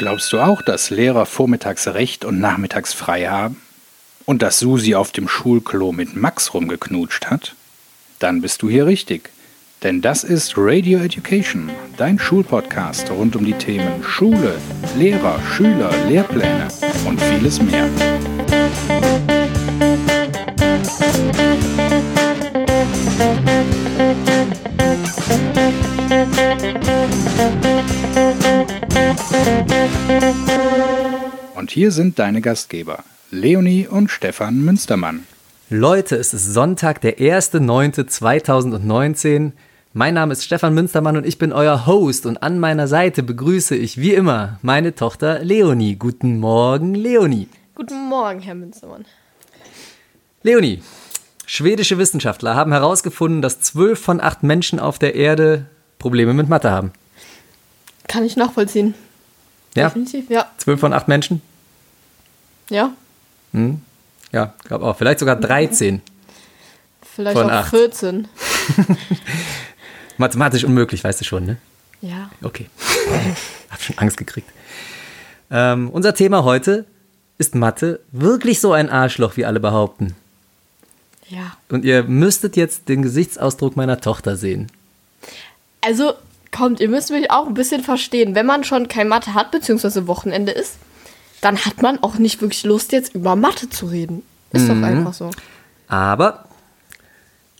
Glaubst du auch, dass Lehrer vormittags recht und nachmittags frei haben? Und dass Susi auf dem Schulklo mit Max rumgeknutscht hat? Dann bist du hier richtig. Denn das ist Radio Education, dein Schulpodcast rund um die Themen Schule, Lehrer, Schüler, Lehrpläne und vieles mehr. Und hier sind deine Gastgeber, Leonie und Stefan Münstermann. Leute, es ist Sonntag, der 1.9.2019. Mein Name ist Stefan Münstermann und ich bin euer Host und an meiner Seite begrüße ich wie immer meine Tochter Leonie. Guten Morgen, Leonie. Guten Morgen, Herr Münstermann. Leonie, schwedische Wissenschaftler haben herausgefunden, dass zwölf von acht Menschen auf der Erde Probleme mit Mathe haben. Kann ich nachvollziehen. Ja? Definitiv, ja. Zwölf von acht Menschen? Ja. Hm? Ja, glaube auch. Vielleicht sogar 13. Vielleicht Von auch acht. 14. Mathematisch unmöglich, weißt du schon, ne? Ja. Okay. Hab schon Angst gekriegt. Ähm, unser Thema heute ist Mathe wirklich so ein Arschloch, wie alle behaupten. Ja. Und ihr müsstet jetzt den Gesichtsausdruck meiner Tochter sehen. Also, kommt, ihr müsst mich auch ein bisschen verstehen. Wenn man schon kein Mathe hat, beziehungsweise Wochenende ist, dann hat man auch nicht wirklich Lust, jetzt über Mathe zu reden. Ist Mhm. doch einfach so. Aber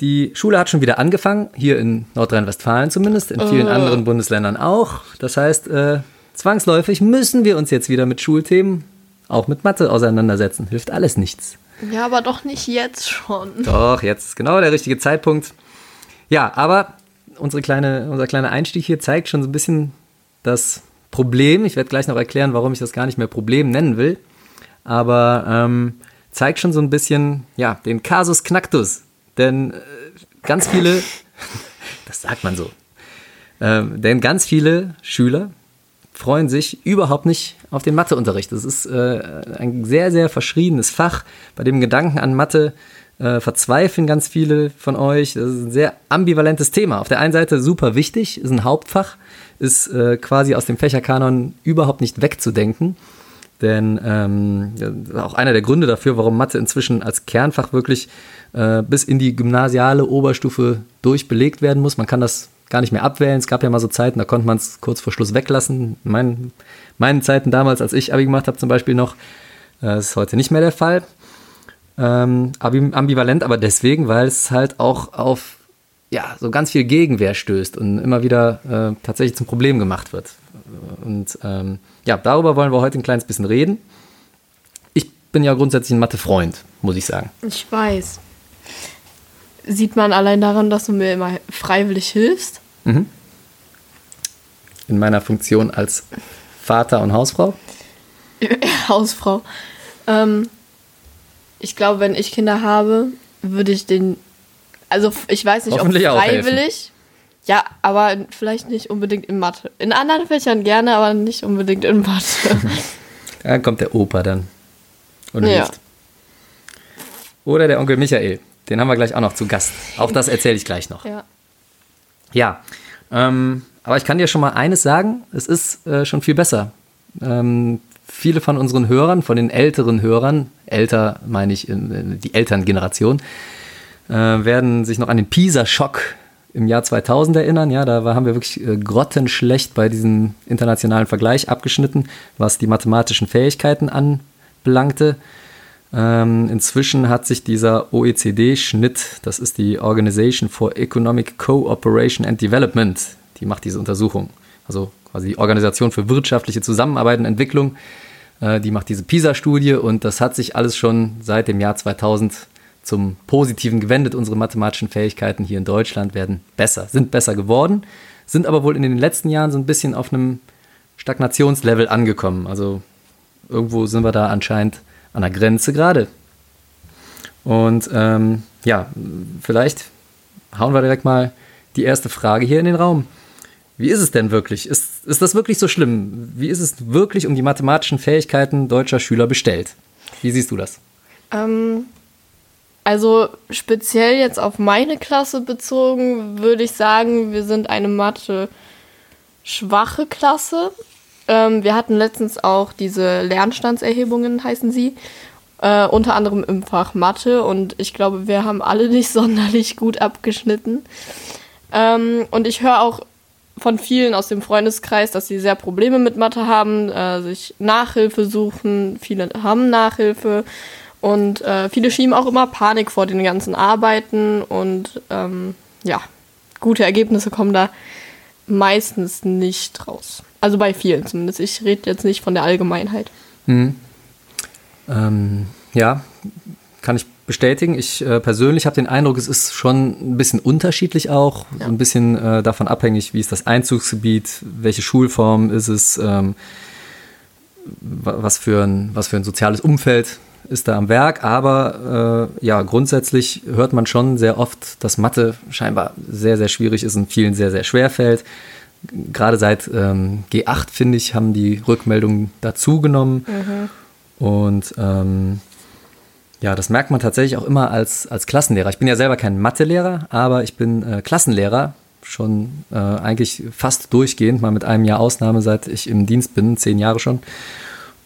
die Schule hat schon wieder angefangen, hier in Nordrhein-Westfalen zumindest, in vielen Äh. anderen Bundesländern auch. Das heißt, äh, zwangsläufig müssen wir uns jetzt wieder mit Schulthemen, auch mit Mathe auseinandersetzen. Hilft alles nichts. Ja, aber doch nicht jetzt schon. Doch, jetzt ist genau der richtige Zeitpunkt. Ja, aber unsere kleine, unser kleiner Einstieg hier zeigt schon so ein bisschen das Problem. Ich werde gleich noch erklären, warum ich das gar nicht mehr Problem nennen will. Aber ähm, zeigt schon so ein bisschen, ja, den Kasus Knacktus. Denn äh, ganz viele, das sagt man so, ähm, denn ganz viele Schüler freuen sich überhaupt nicht auf den Matheunterricht. Das ist äh, ein sehr, sehr verschriebenes Fach. Bei dem Gedanken an Mathe äh, verzweifeln ganz viele von euch. Das ist ein sehr ambivalentes Thema. Auf der einen Seite super wichtig, ist ein Hauptfach, ist äh, quasi aus dem Fächerkanon überhaupt nicht wegzudenken. Denn ähm, auch einer der Gründe dafür, warum Mathe inzwischen als Kernfach wirklich äh, bis in die gymnasiale Oberstufe durchbelegt werden muss. Man kann das gar nicht mehr abwählen. Es gab ja mal so Zeiten, da konnte man es kurz vor Schluss weglassen. In meinen, meinen Zeiten damals, als ich Abi gemacht habe zum Beispiel noch, äh, das ist heute nicht mehr der Fall. Ähm, ambi- ambivalent, aber deswegen, weil es halt auch auf ja, so ganz viel Gegenwehr stößt und immer wieder äh, tatsächlich zum Problem gemacht wird. Und ähm, ja, darüber wollen wir heute ein kleines bisschen reden. Ich bin ja grundsätzlich ein Mathe-Freund, muss ich sagen. Ich weiß. Sieht man allein daran, dass du mir immer freiwillig hilfst? In meiner Funktion als Vater und Hausfrau. Hausfrau. Ähm, ich glaube, wenn ich Kinder habe, würde ich den. Also, ich weiß nicht, ob freiwillig. Ja, aber vielleicht nicht unbedingt in Mathe. In anderen Fächern gerne, aber nicht unbedingt in Mathe. Da kommt der Opa dann und Ja. hilft. Oder der Onkel Michael. Den haben wir gleich auch noch zu Gast. Auch das erzähle ich gleich noch. ja. Ja, ähm, aber ich kann dir schon mal eines sagen, es ist äh, schon viel besser. Ähm, viele von unseren Hörern, von den älteren Hörern, älter meine ich äh, die Elterngeneration, äh, werden sich noch an den Pisa-Schock im Jahr 2000 erinnern. Ja, da haben wir wirklich äh, grottenschlecht bei diesem internationalen Vergleich abgeschnitten, was die mathematischen Fähigkeiten anbelangte. Ähm, inzwischen hat sich dieser OECD-Schnitt, das ist die Organization for Economic Cooperation and Development, die macht diese Untersuchung. Also quasi die Organisation für wirtschaftliche Zusammenarbeit und Entwicklung, äh, die macht diese PISA-Studie und das hat sich alles schon seit dem Jahr 2000 zum Positiven gewendet. Unsere mathematischen Fähigkeiten hier in Deutschland werden besser, sind besser geworden, sind aber wohl in den letzten Jahren so ein bisschen auf einem Stagnationslevel angekommen. Also irgendwo sind wir da anscheinend an der Grenze gerade. Und ähm, ja, vielleicht hauen wir direkt mal die erste Frage hier in den Raum. Wie ist es denn wirklich? Ist, ist das wirklich so schlimm? Wie ist es wirklich um die mathematischen Fähigkeiten deutscher Schüler bestellt? Wie siehst du das? Ähm, also speziell jetzt auf meine Klasse bezogen, würde ich sagen, wir sind eine Mathe schwache Klasse. ähm, wir hatten letztens auch diese Lernstandserhebungen, heißen sie. Äh, unter anderem im Fach Mathe und ich glaube, wir haben alle nicht sonderlich gut abgeschnitten. Ähm, und ich höre auch von vielen aus dem Freundeskreis, dass sie sehr Probleme mit Mathe haben, äh, sich Nachhilfe suchen. Viele haben Nachhilfe und äh, viele schieben auch immer Panik vor den ganzen Arbeiten und ähm, ja, gute Ergebnisse kommen da meistens nicht raus. Also bei vielen zumindest. Ich rede jetzt nicht von der Allgemeinheit. Hm. Ähm, ja, kann ich bestätigen. Ich äh, persönlich habe den Eindruck, es ist schon ein bisschen unterschiedlich auch, ja. so ein bisschen äh, davon abhängig, wie ist das Einzugsgebiet, welche Schulform ist es, ähm, was, für ein, was für ein soziales Umfeld ist da am Werk. Aber äh, ja, grundsätzlich hört man schon sehr oft, dass Mathe scheinbar sehr, sehr schwierig ist und vielen sehr, sehr schwer fällt. Gerade seit ähm, G8, finde ich, haben die Rückmeldungen dazugenommen. Mhm. Und ähm, ja, das merkt man tatsächlich auch immer als, als Klassenlehrer. Ich bin ja selber kein Mathelehrer, aber ich bin äh, Klassenlehrer, schon äh, eigentlich fast durchgehend, mal mit einem Jahr Ausnahme, seit ich im Dienst bin, zehn Jahre schon.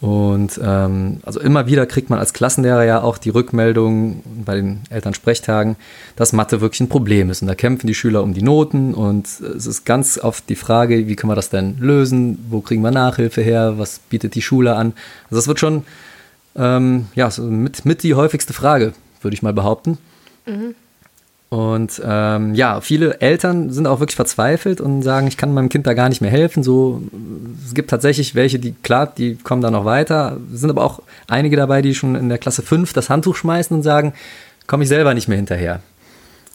Und ähm, also immer wieder kriegt man als Klassenlehrer ja auch die Rückmeldung bei den Elternsprechtagen, dass Mathe wirklich ein Problem ist. Und da kämpfen die Schüler um die Noten und es ist ganz oft die Frage, wie kann man das denn lösen? Wo kriegen wir Nachhilfe her? Was bietet die Schule an? Also das wird schon ähm, ja, so mit, mit die häufigste Frage, würde ich mal behaupten. Mhm. Und ähm, ja, viele Eltern sind auch wirklich verzweifelt und sagen, ich kann meinem Kind da gar nicht mehr helfen. So, es gibt tatsächlich welche, die, klar, die kommen da noch weiter. Es sind aber auch einige dabei, die schon in der Klasse 5 das Handtuch schmeißen und sagen, komme ich selber nicht mehr hinterher.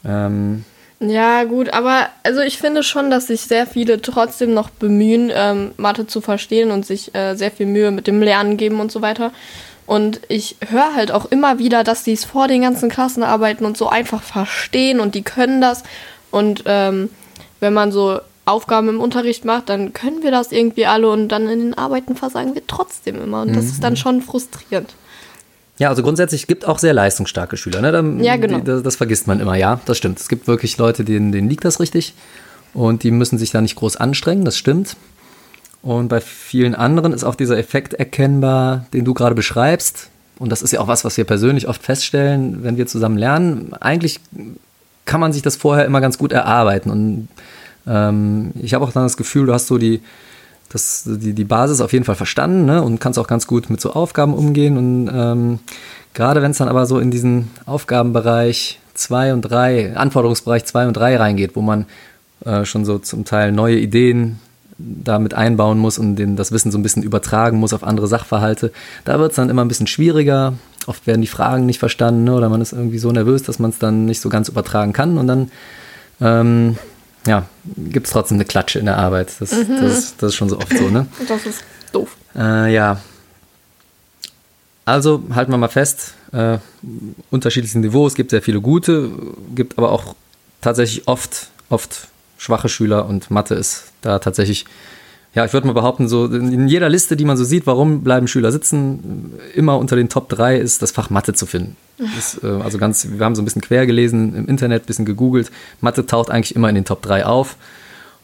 Ähm, ja, gut, aber also ich finde schon, dass sich sehr viele trotzdem noch bemühen, ähm, Mathe zu verstehen und sich äh, sehr viel Mühe mit dem Lernen geben und so weiter. Und ich höre halt auch immer wieder, dass die es vor den ganzen Klassenarbeiten und so einfach verstehen und die können das. Und ähm, wenn man so Aufgaben im Unterricht macht, dann können wir das irgendwie alle und dann in den Arbeiten versagen wir trotzdem immer. Und das mhm. ist dann schon frustrierend. Ja, also grundsätzlich gibt auch sehr leistungsstarke Schüler. Ne? Dann, ja, genau. Die, das, das, vergisst man immer, ja, das stimmt. Es gibt wirklich Leute, denen, denen liegt das richtig und die müssen sich da nicht groß anstrengen, das stimmt. Und bei vielen anderen ist auch dieser Effekt erkennbar, den du gerade beschreibst. Und das ist ja auch was, was wir persönlich oft feststellen, wenn wir zusammen lernen. Eigentlich kann man sich das vorher immer ganz gut erarbeiten. Und ähm, ich habe auch dann das Gefühl, du hast so die, das, die, die Basis auf jeden Fall verstanden ne? und kannst auch ganz gut mit so Aufgaben umgehen. Und ähm, gerade wenn es dann aber so in diesen Aufgabenbereich 2 und 3, Anforderungsbereich 2 und 3 reingeht, wo man äh, schon so zum Teil neue Ideen damit einbauen muss und den, das Wissen so ein bisschen übertragen muss auf andere Sachverhalte. Da wird es dann immer ein bisschen schwieriger. Oft werden die Fragen nicht verstanden ne? oder man ist irgendwie so nervös, dass man es dann nicht so ganz übertragen kann und dann ähm, ja, gibt es trotzdem eine Klatsche in der Arbeit. Das, mhm. das, das, ist schon so oft so, ne? Das ist doof. Äh, ja. Also halten wir mal fest, äh, unterschiedliche Niveaus, es gibt sehr viele gute, gibt aber auch tatsächlich oft, oft schwache Schüler und Mathe ist da tatsächlich, ja, ich würde mal behaupten, so in jeder Liste, die man so sieht, warum bleiben Schüler sitzen, immer unter den Top 3 ist das Fach Mathe zu finden. Ist, äh, also ganz, wir haben so ein bisschen quer gelesen im Internet, ein bisschen gegoogelt. Mathe taucht eigentlich immer in den Top 3 auf.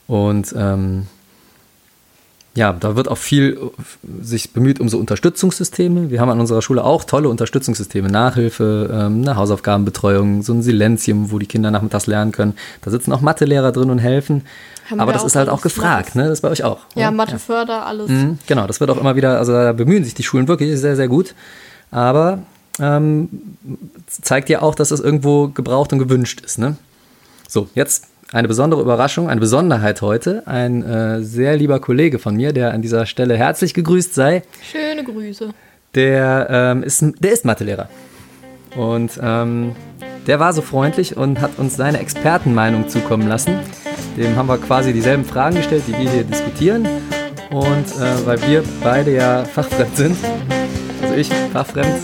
Und ähm, ja, da wird auch viel äh, sich bemüht um so Unterstützungssysteme. Wir haben an unserer Schule auch tolle Unterstützungssysteme, Nachhilfe, ähm, eine Hausaufgabenbetreuung, so ein Silenzium, wo die Kinder nachmittags lernen können. Da sitzen auch Mathelehrer drin und helfen. Haben Aber das ist halt auch gefragt, ne? Das ist bei euch auch. Ja, Mathe ja. Förder, alles. Mhm, genau, das wird auch immer wieder, also da bemühen sich die Schulen wirklich sehr, sehr gut. Aber ähm, zeigt ja auch, dass das irgendwo gebraucht und gewünscht ist, ne? So, jetzt eine besondere Überraschung, eine Besonderheit heute. Ein äh, sehr lieber Kollege von mir, der an dieser Stelle herzlich gegrüßt sei. Schöne Grüße. Der, ähm, ist, der ist Mathelehrer. Und ähm, der war so freundlich und hat uns seine Expertenmeinung zukommen lassen. Dem haben wir quasi dieselben Fragen gestellt, die wir hier diskutieren. Und äh, weil wir beide ja fachfremd sind, ich fachfremd,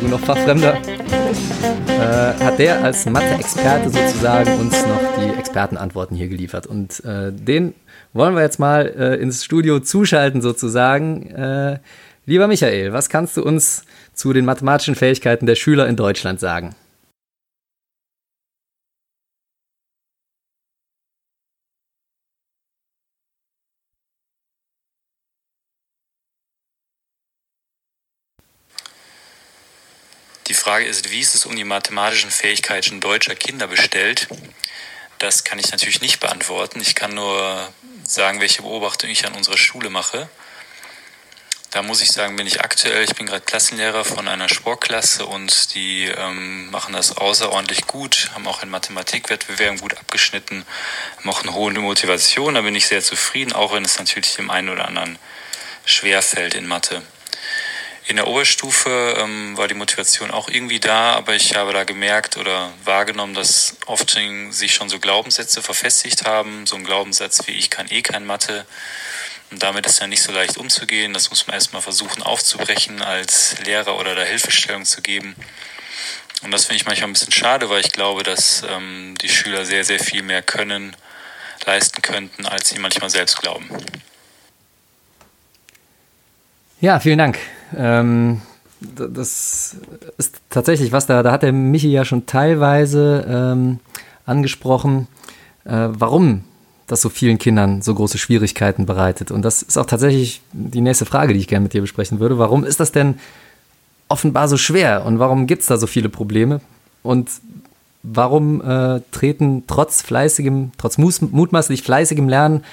du noch fachfremder, äh, hat der als Mathe-Experte sozusagen uns noch die Expertenantworten hier geliefert. Und äh, den wollen wir jetzt mal äh, ins Studio zuschalten sozusagen. Äh, lieber Michael, was kannst du uns zu den mathematischen Fähigkeiten der Schüler in Deutschland sagen? Frage ist, wie ist es um die mathematischen Fähigkeiten deutscher Kinder bestellt? Das kann ich natürlich nicht beantworten. Ich kann nur sagen, welche Beobachtung ich an unserer Schule mache. Da muss ich sagen, bin ich aktuell, ich bin gerade Klassenlehrer von einer Sportklasse und die ähm, machen das außerordentlich gut, haben auch in Mathematikwettbewerben gut abgeschnitten, haben auch eine hohe Motivation, da bin ich sehr zufrieden, auch wenn es natürlich dem einen oder anderen schwer fällt in Mathe. In der Oberstufe ähm, war die Motivation auch irgendwie da, aber ich habe da gemerkt oder wahrgenommen, dass oft sich schon so Glaubenssätze verfestigt haben. So ein Glaubenssatz wie ich kann eh kein Mathe. Und damit ist ja nicht so leicht umzugehen. Das muss man erstmal versuchen aufzubrechen, als Lehrer oder da Hilfestellung zu geben. Und das finde ich manchmal ein bisschen schade, weil ich glaube, dass ähm, die Schüler sehr, sehr viel mehr können, leisten könnten, als sie manchmal selbst glauben. Ja, vielen Dank. Ähm, das ist tatsächlich was, da, da hat der Michi ja schon teilweise ähm, angesprochen, äh, warum das so vielen Kindern so große Schwierigkeiten bereitet. Und das ist auch tatsächlich die nächste Frage, die ich gerne mit dir besprechen würde. Warum ist das denn offenbar so schwer und warum gibt es da so viele Probleme? Und warum äh, treten trotz fleißigem, trotz mutmaßlich fleißigem Lernen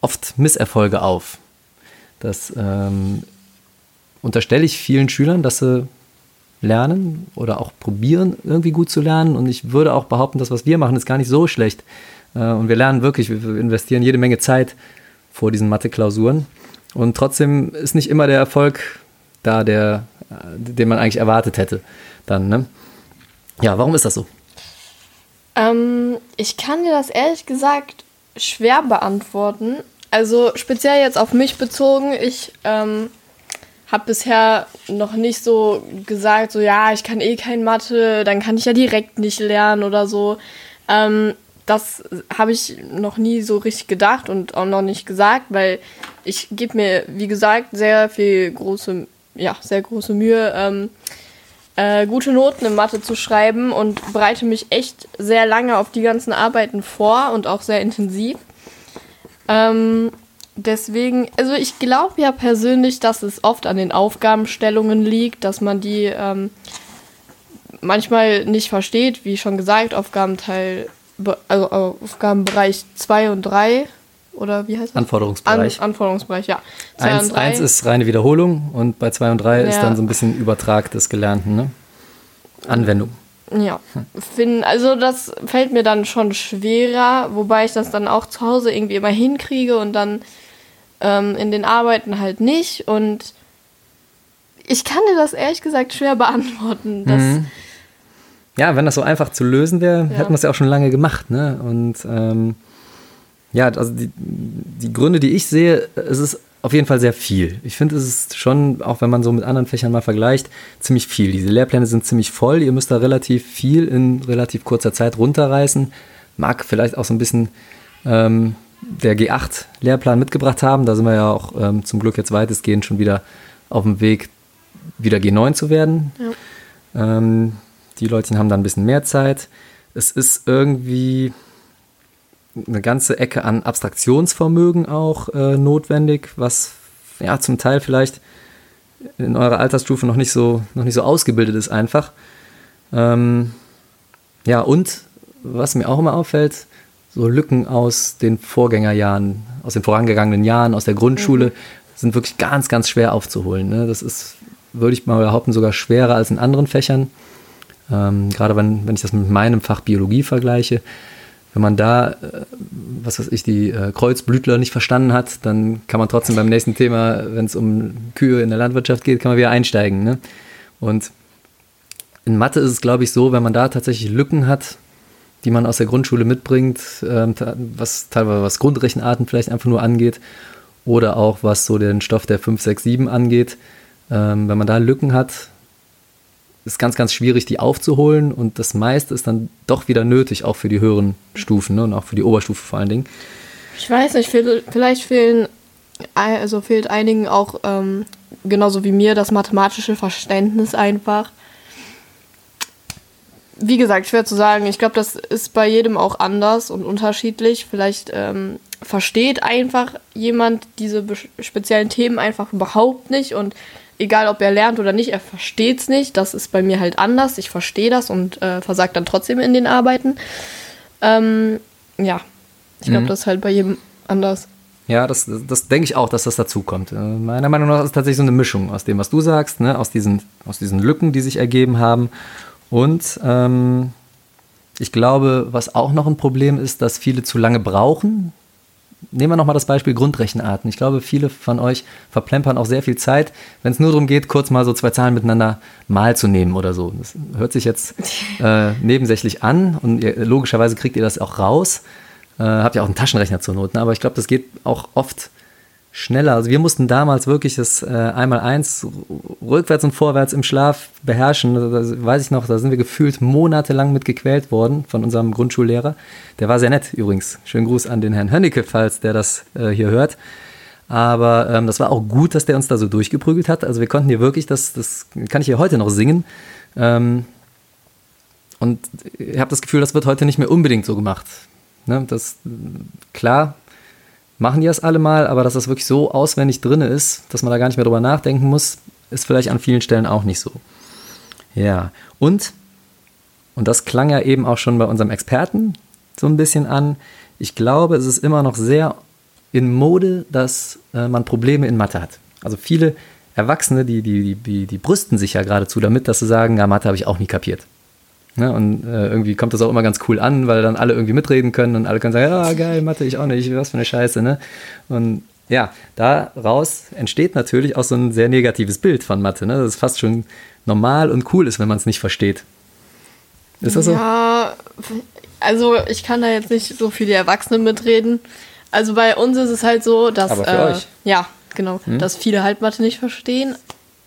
oft Misserfolge auf? Das ähm, unterstelle ich vielen Schülern, dass sie lernen oder auch probieren, irgendwie gut zu lernen. Und ich würde auch behaupten, das, was wir machen, ist gar nicht so schlecht. Äh, und wir lernen wirklich, wir investieren jede Menge Zeit vor diesen Mathe-Klausuren. Und trotzdem ist nicht immer der Erfolg da, der, äh, den man eigentlich erwartet hätte. Dann, ne? Ja, warum ist das so? Ähm, ich kann dir das ehrlich gesagt schwer beantworten. Also speziell jetzt auf mich bezogen. Ich ähm, habe bisher noch nicht so gesagt, so ja, ich kann eh kein Mathe, dann kann ich ja direkt nicht lernen oder so. Ähm, das habe ich noch nie so richtig gedacht und auch noch nicht gesagt, weil ich gebe mir, wie gesagt, sehr viel große, ja, sehr große Mühe, ähm, äh, gute Noten in Mathe zu schreiben und bereite mich echt sehr lange auf die ganzen Arbeiten vor und auch sehr intensiv. Ähm, deswegen, also ich glaube ja persönlich, dass es oft an den Aufgabenstellungen liegt, dass man die ähm, manchmal nicht versteht, wie schon gesagt, Aufgabenteil, also Aufgabenbereich 2 und 3 oder wie heißt das? Anforderungsbereich. An, Anforderungsbereich, ja. 1 ist reine Wiederholung und bei 2 und 3 ja. ist dann so ein bisschen Übertrag des Gelernten, ne? Anwendung. Ja, find, also das fällt mir dann schon schwerer, wobei ich das dann auch zu Hause irgendwie immer hinkriege und dann ähm, in den Arbeiten halt nicht. Und ich kann dir das ehrlich gesagt schwer beantworten. Mhm. Ja, wenn das so einfach zu lösen wäre, ja. hätten wir es ja auch schon lange gemacht. Ne? Und ähm, ja, also die, die Gründe, die ich sehe, es ist auf jeden Fall sehr viel. Ich finde, es ist schon, auch wenn man so mit anderen Fächern mal vergleicht, ziemlich viel. Diese Lehrpläne sind ziemlich voll. Ihr müsst da relativ viel in relativ kurzer Zeit runterreißen. Mag vielleicht auch so ein bisschen ähm, der G8-Lehrplan mitgebracht haben. Da sind wir ja auch ähm, zum Glück jetzt weitestgehend schon wieder auf dem Weg, wieder G9 zu werden. Ja. Ähm, die Leute haben da ein bisschen mehr Zeit. Es ist irgendwie eine ganze Ecke an Abstraktionsvermögen auch äh, notwendig, was ja zum Teil vielleicht in eurer Altersstufe noch nicht so, noch nicht so ausgebildet ist einfach. Ähm, ja, und was mir auch immer auffällt, so Lücken aus den Vorgängerjahren, aus den vorangegangenen Jahren, aus der Grundschule, mhm. sind wirklich ganz, ganz schwer aufzuholen. Ne? Das ist, würde ich mal behaupten, sogar schwerer als in anderen Fächern. Ähm, gerade wenn, wenn ich das mit meinem Fach Biologie vergleiche. Wenn man da, äh, was weiß ich, die äh, Kreuzblütler nicht verstanden hat, dann kann man trotzdem beim nächsten Thema, wenn es um Kühe in der Landwirtschaft geht, kann man wieder einsteigen. Ne? Und in Mathe ist es, glaube ich, so, wenn man da tatsächlich Lücken hat, die man aus der Grundschule mitbringt, ähm, was teilweise was Grundrechenarten vielleicht einfach nur angeht oder auch was so den Stoff der 5, 6, 7 angeht. Ähm, wenn man da Lücken hat, ist ganz, ganz schwierig, die aufzuholen und das meiste ist dann doch wieder nötig, auch für die höheren Stufen ne, und auch für die Oberstufe vor allen Dingen. Ich weiß nicht, vielleicht fehlen, also fehlt einigen auch ähm, genauso wie mir das mathematische Verständnis einfach wie gesagt, schwer zu sagen. Ich glaube, das ist bei jedem auch anders und unterschiedlich. Vielleicht ähm, versteht einfach jemand diese speziellen Themen einfach überhaupt nicht und egal ob er lernt oder nicht, er versteht es nicht. Das ist bei mir halt anders. Ich verstehe das und äh, versage dann trotzdem in den Arbeiten. Ähm, ja, ich glaube, mhm. das ist halt bei jedem anders. Ja, das, das, denke ich auch, dass das dazu kommt. Äh, meiner Meinung nach ist es tatsächlich so eine Mischung aus dem, was du sagst, ne? aus, diesen, aus diesen Lücken, die sich ergeben haben. Und ähm, ich glaube, was auch noch ein Problem ist, dass viele zu lange brauchen, nehmen wir nochmal das Beispiel Grundrechenarten. Ich glaube, viele von euch verplempern auch sehr viel Zeit, wenn es nur darum geht, kurz mal so zwei Zahlen miteinander mal zu nehmen oder so. Das hört sich jetzt äh, nebensächlich an und ihr, logischerweise kriegt ihr das auch raus. Äh, habt ja auch einen Taschenrechner zur Not, ne? aber ich glaube, das geht auch oft schneller. Also wir mussten damals wirklich das äh, Einmal-Eins rückwärts und vorwärts im Schlaf beherrschen. Das weiß ich noch, da sind wir gefühlt monatelang mit gequält worden von unserem Grundschullehrer. Der war sehr nett übrigens. Schönen Gruß an den Herrn Hönnecke, falls der das äh, hier hört. Aber ähm, das war auch gut, dass der uns da so durchgeprügelt hat. Also wir konnten hier wirklich, das, das kann ich hier heute noch singen. Ähm, und ich habe das Gefühl, das wird heute nicht mehr unbedingt so gemacht. Ne, das, klar, machen die das alle mal, aber dass das wirklich so auswendig drin ist, dass man da gar nicht mehr drüber nachdenken muss, ist vielleicht an vielen Stellen auch nicht so. Ja, und, und das klang ja eben auch schon bei unserem Experten so ein bisschen an, ich glaube, es ist immer noch sehr in Mode, dass äh, man Probleme in Mathe hat. Also viele Erwachsene, die, die, die, die brüsten sich ja geradezu damit, dass sie sagen, ja, Mathe habe ich auch nie kapiert. Ne? Und äh, irgendwie kommt das auch immer ganz cool an, weil dann alle irgendwie mitreden können und alle können sagen, ja, geil, Mathe, ich auch nicht, was für eine Scheiße. Ne? Und ja, daraus entsteht natürlich auch so ein sehr negatives Bild von Mathe, ne? dass es fast schon normal und cool ist, wenn man es nicht versteht. Ist das so? Ja, also ich kann da jetzt nicht so viele Erwachsene mitreden. Also bei uns ist es halt so, dass. Aber für äh, euch. Ja, genau. Hm? Dass viele halt Mathe nicht verstehen.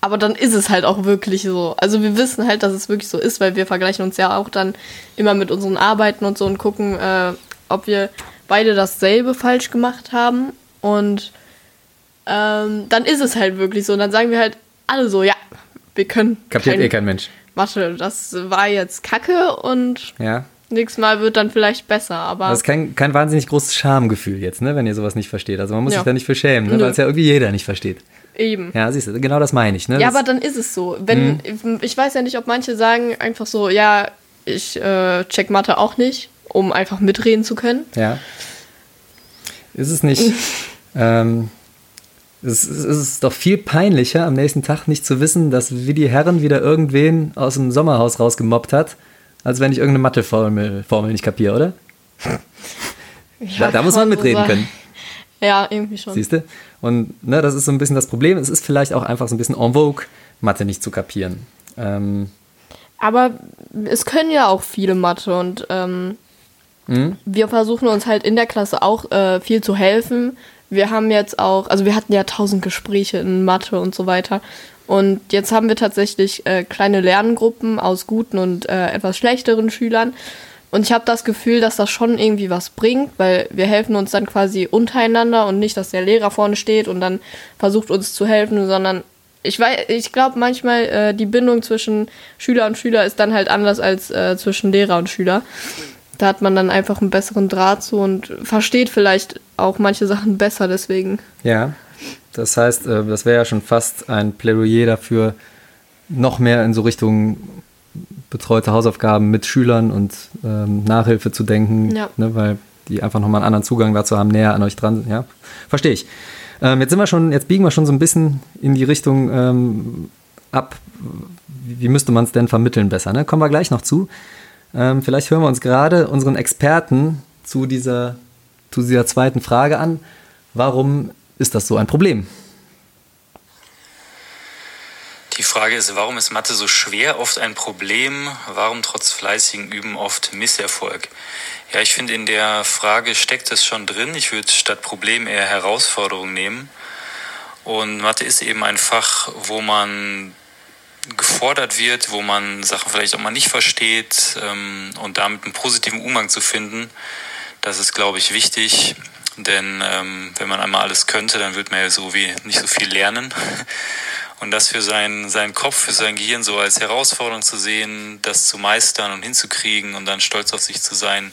Aber dann ist es halt auch wirklich so. Also wir wissen halt, dass es wirklich so ist, weil wir vergleichen uns ja auch dann immer mit unseren Arbeiten und so und gucken, äh, ob wir beide dasselbe falsch gemacht haben. Und ähm, dann ist es halt wirklich so. Und dann sagen wir halt alle so, ja, wir können. Kapiert kein, eh kein Mensch. Mathe, das war jetzt Kacke und ja. nächstes Mal wird dann vielleicht besser. Aber das ist kein, kein wahnsinnig großes Schamgefühl jetzt, ne, wenn ihr sowas nicht versteht. Also man muss ja. sich da nicht für schämen, ne, weil es ja irgendwie jeder nicht versteht. Eben. Ja, siehst du, genau das meine ich. Ne? Ja, das aber dann ist es so. Wenn, hm. Ich weiß ja nicht, ob manche sagen einfach so, ja, ich äh, check Mathe auch nicht, um einfach mitreden zu können. Ja. Ist es nicht. ähm, es, es ist doch viel peinlicher, am nächsten Tag nicht zu wissen, dass wie die Herren wieder irgendwen aus dem Sommerhaus rausgemobbt hat, als wenn ich irgendeine Matheformel Formel nicht kapiere, oder? Ja, da, da muss man mitreden so können. Ja, irgendwie schon. Siehst du? Und ne, das ist so ein bisschen das Problem. Es ist vielleicht auch einfach so ein bisschen en vogue, Mathe nicht zu kapieren. Ähm, Aber es können ja auch viele Mathe und ähm, mhm. wir versuchen uns halt in der Klasse auch äh, viel zu helfen. Wir haben jetzt auch, also wir hatten ja tausend Gespräche in Mathe und so weiter. Und jetzt haben wir tatsächlich äh, kleine Lerngruppen aus guten und äh, etwas schlechteren Schülern. Und ich habe das Gefühl, dass das schon irgendwie was bringt, weil wir helfen uns dann quasi untereinander und nicht, dass der Lehrer vorne steht und dann versucht uns zu helfen, sondern ich weiß, ich glaube manchmal äh, die Bindung zwischen Schüler und Schüler ist dann halt anders als äh, zwischen Lehrer und Schüler. Da hat man dann einfach einen besseren Draht zu und versteht vielleicht auch manche Sachen besser deswegen. Ja, das heißt, äh, das wäre ja schon fast ein Plädoyer dafür, noch mehr in so Richtung betreute Hausaufgaben mit Schülern und ähm, Nachhilfe zu denken, ja. ne, weil die einfach nochmal einen anderen Zugang dazu haben, näher an euch dran. Ja, verstehe ich. Ähm, jetzt sind wir schon, jetzt biegen wir schon so ein bisschen in die Richtung ähm, ab. Wie, wie müsste man es denn vermitteln besser? Ne? Kommen wir gleich noch zu. Ähm, vielleicht hören wir uns gerade unseren Experten zu dieser, zu dieser zweiten Frage an. Warum ist das so ein Problem? Die Frage ist, warum ist Mathe so schwer, oft ein Problem? Warum trotz fleißigen Üben oft Misserfolg? Ja, ich finde, in der Frage steckt es schon drin. Ich würde statt Problem eher Herausforderung nehmen. Und Mathe ist eben ein Fach, wo man gefordert wird, wo man Sachen vielleicht auch mal nicht versteht ähm, und damit einen positiven Umgang zu finden, das ist, glaube ich, wichtig. Denn ähm, wenn man einmal alles könnte, dann wird man ja so wie nicht so viel lernen. Und das für seinen, seinen Kopf, für sein Gehirn so als Herausforderung zu sehen, das zu meistern und hinzukriegen und dann stolz auf sich zu sein,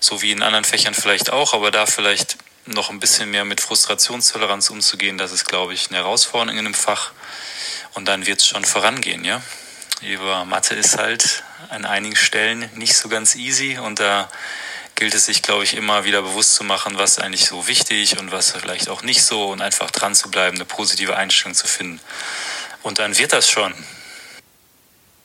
so wie in anderen Fächern vielleicht auch, aber da vielleicht noch ein bisschen mehr mit Frustrationstoleranz umzugehen, das ist, glaube ich, eine Herausforderung in einem Fach. Und dann wird es schon vorangehen, ja. Über Mathe ist halt an einigen Stellen nicht so ganz easy und da gilt es sich, glaube ich, immer wieder bewusst zu machen, was eigentlich so wichtig und was vielleicht auch nicht so und einfach dran zu bleiben, eine positive Einstellung zu finden. Und dann wird das schon.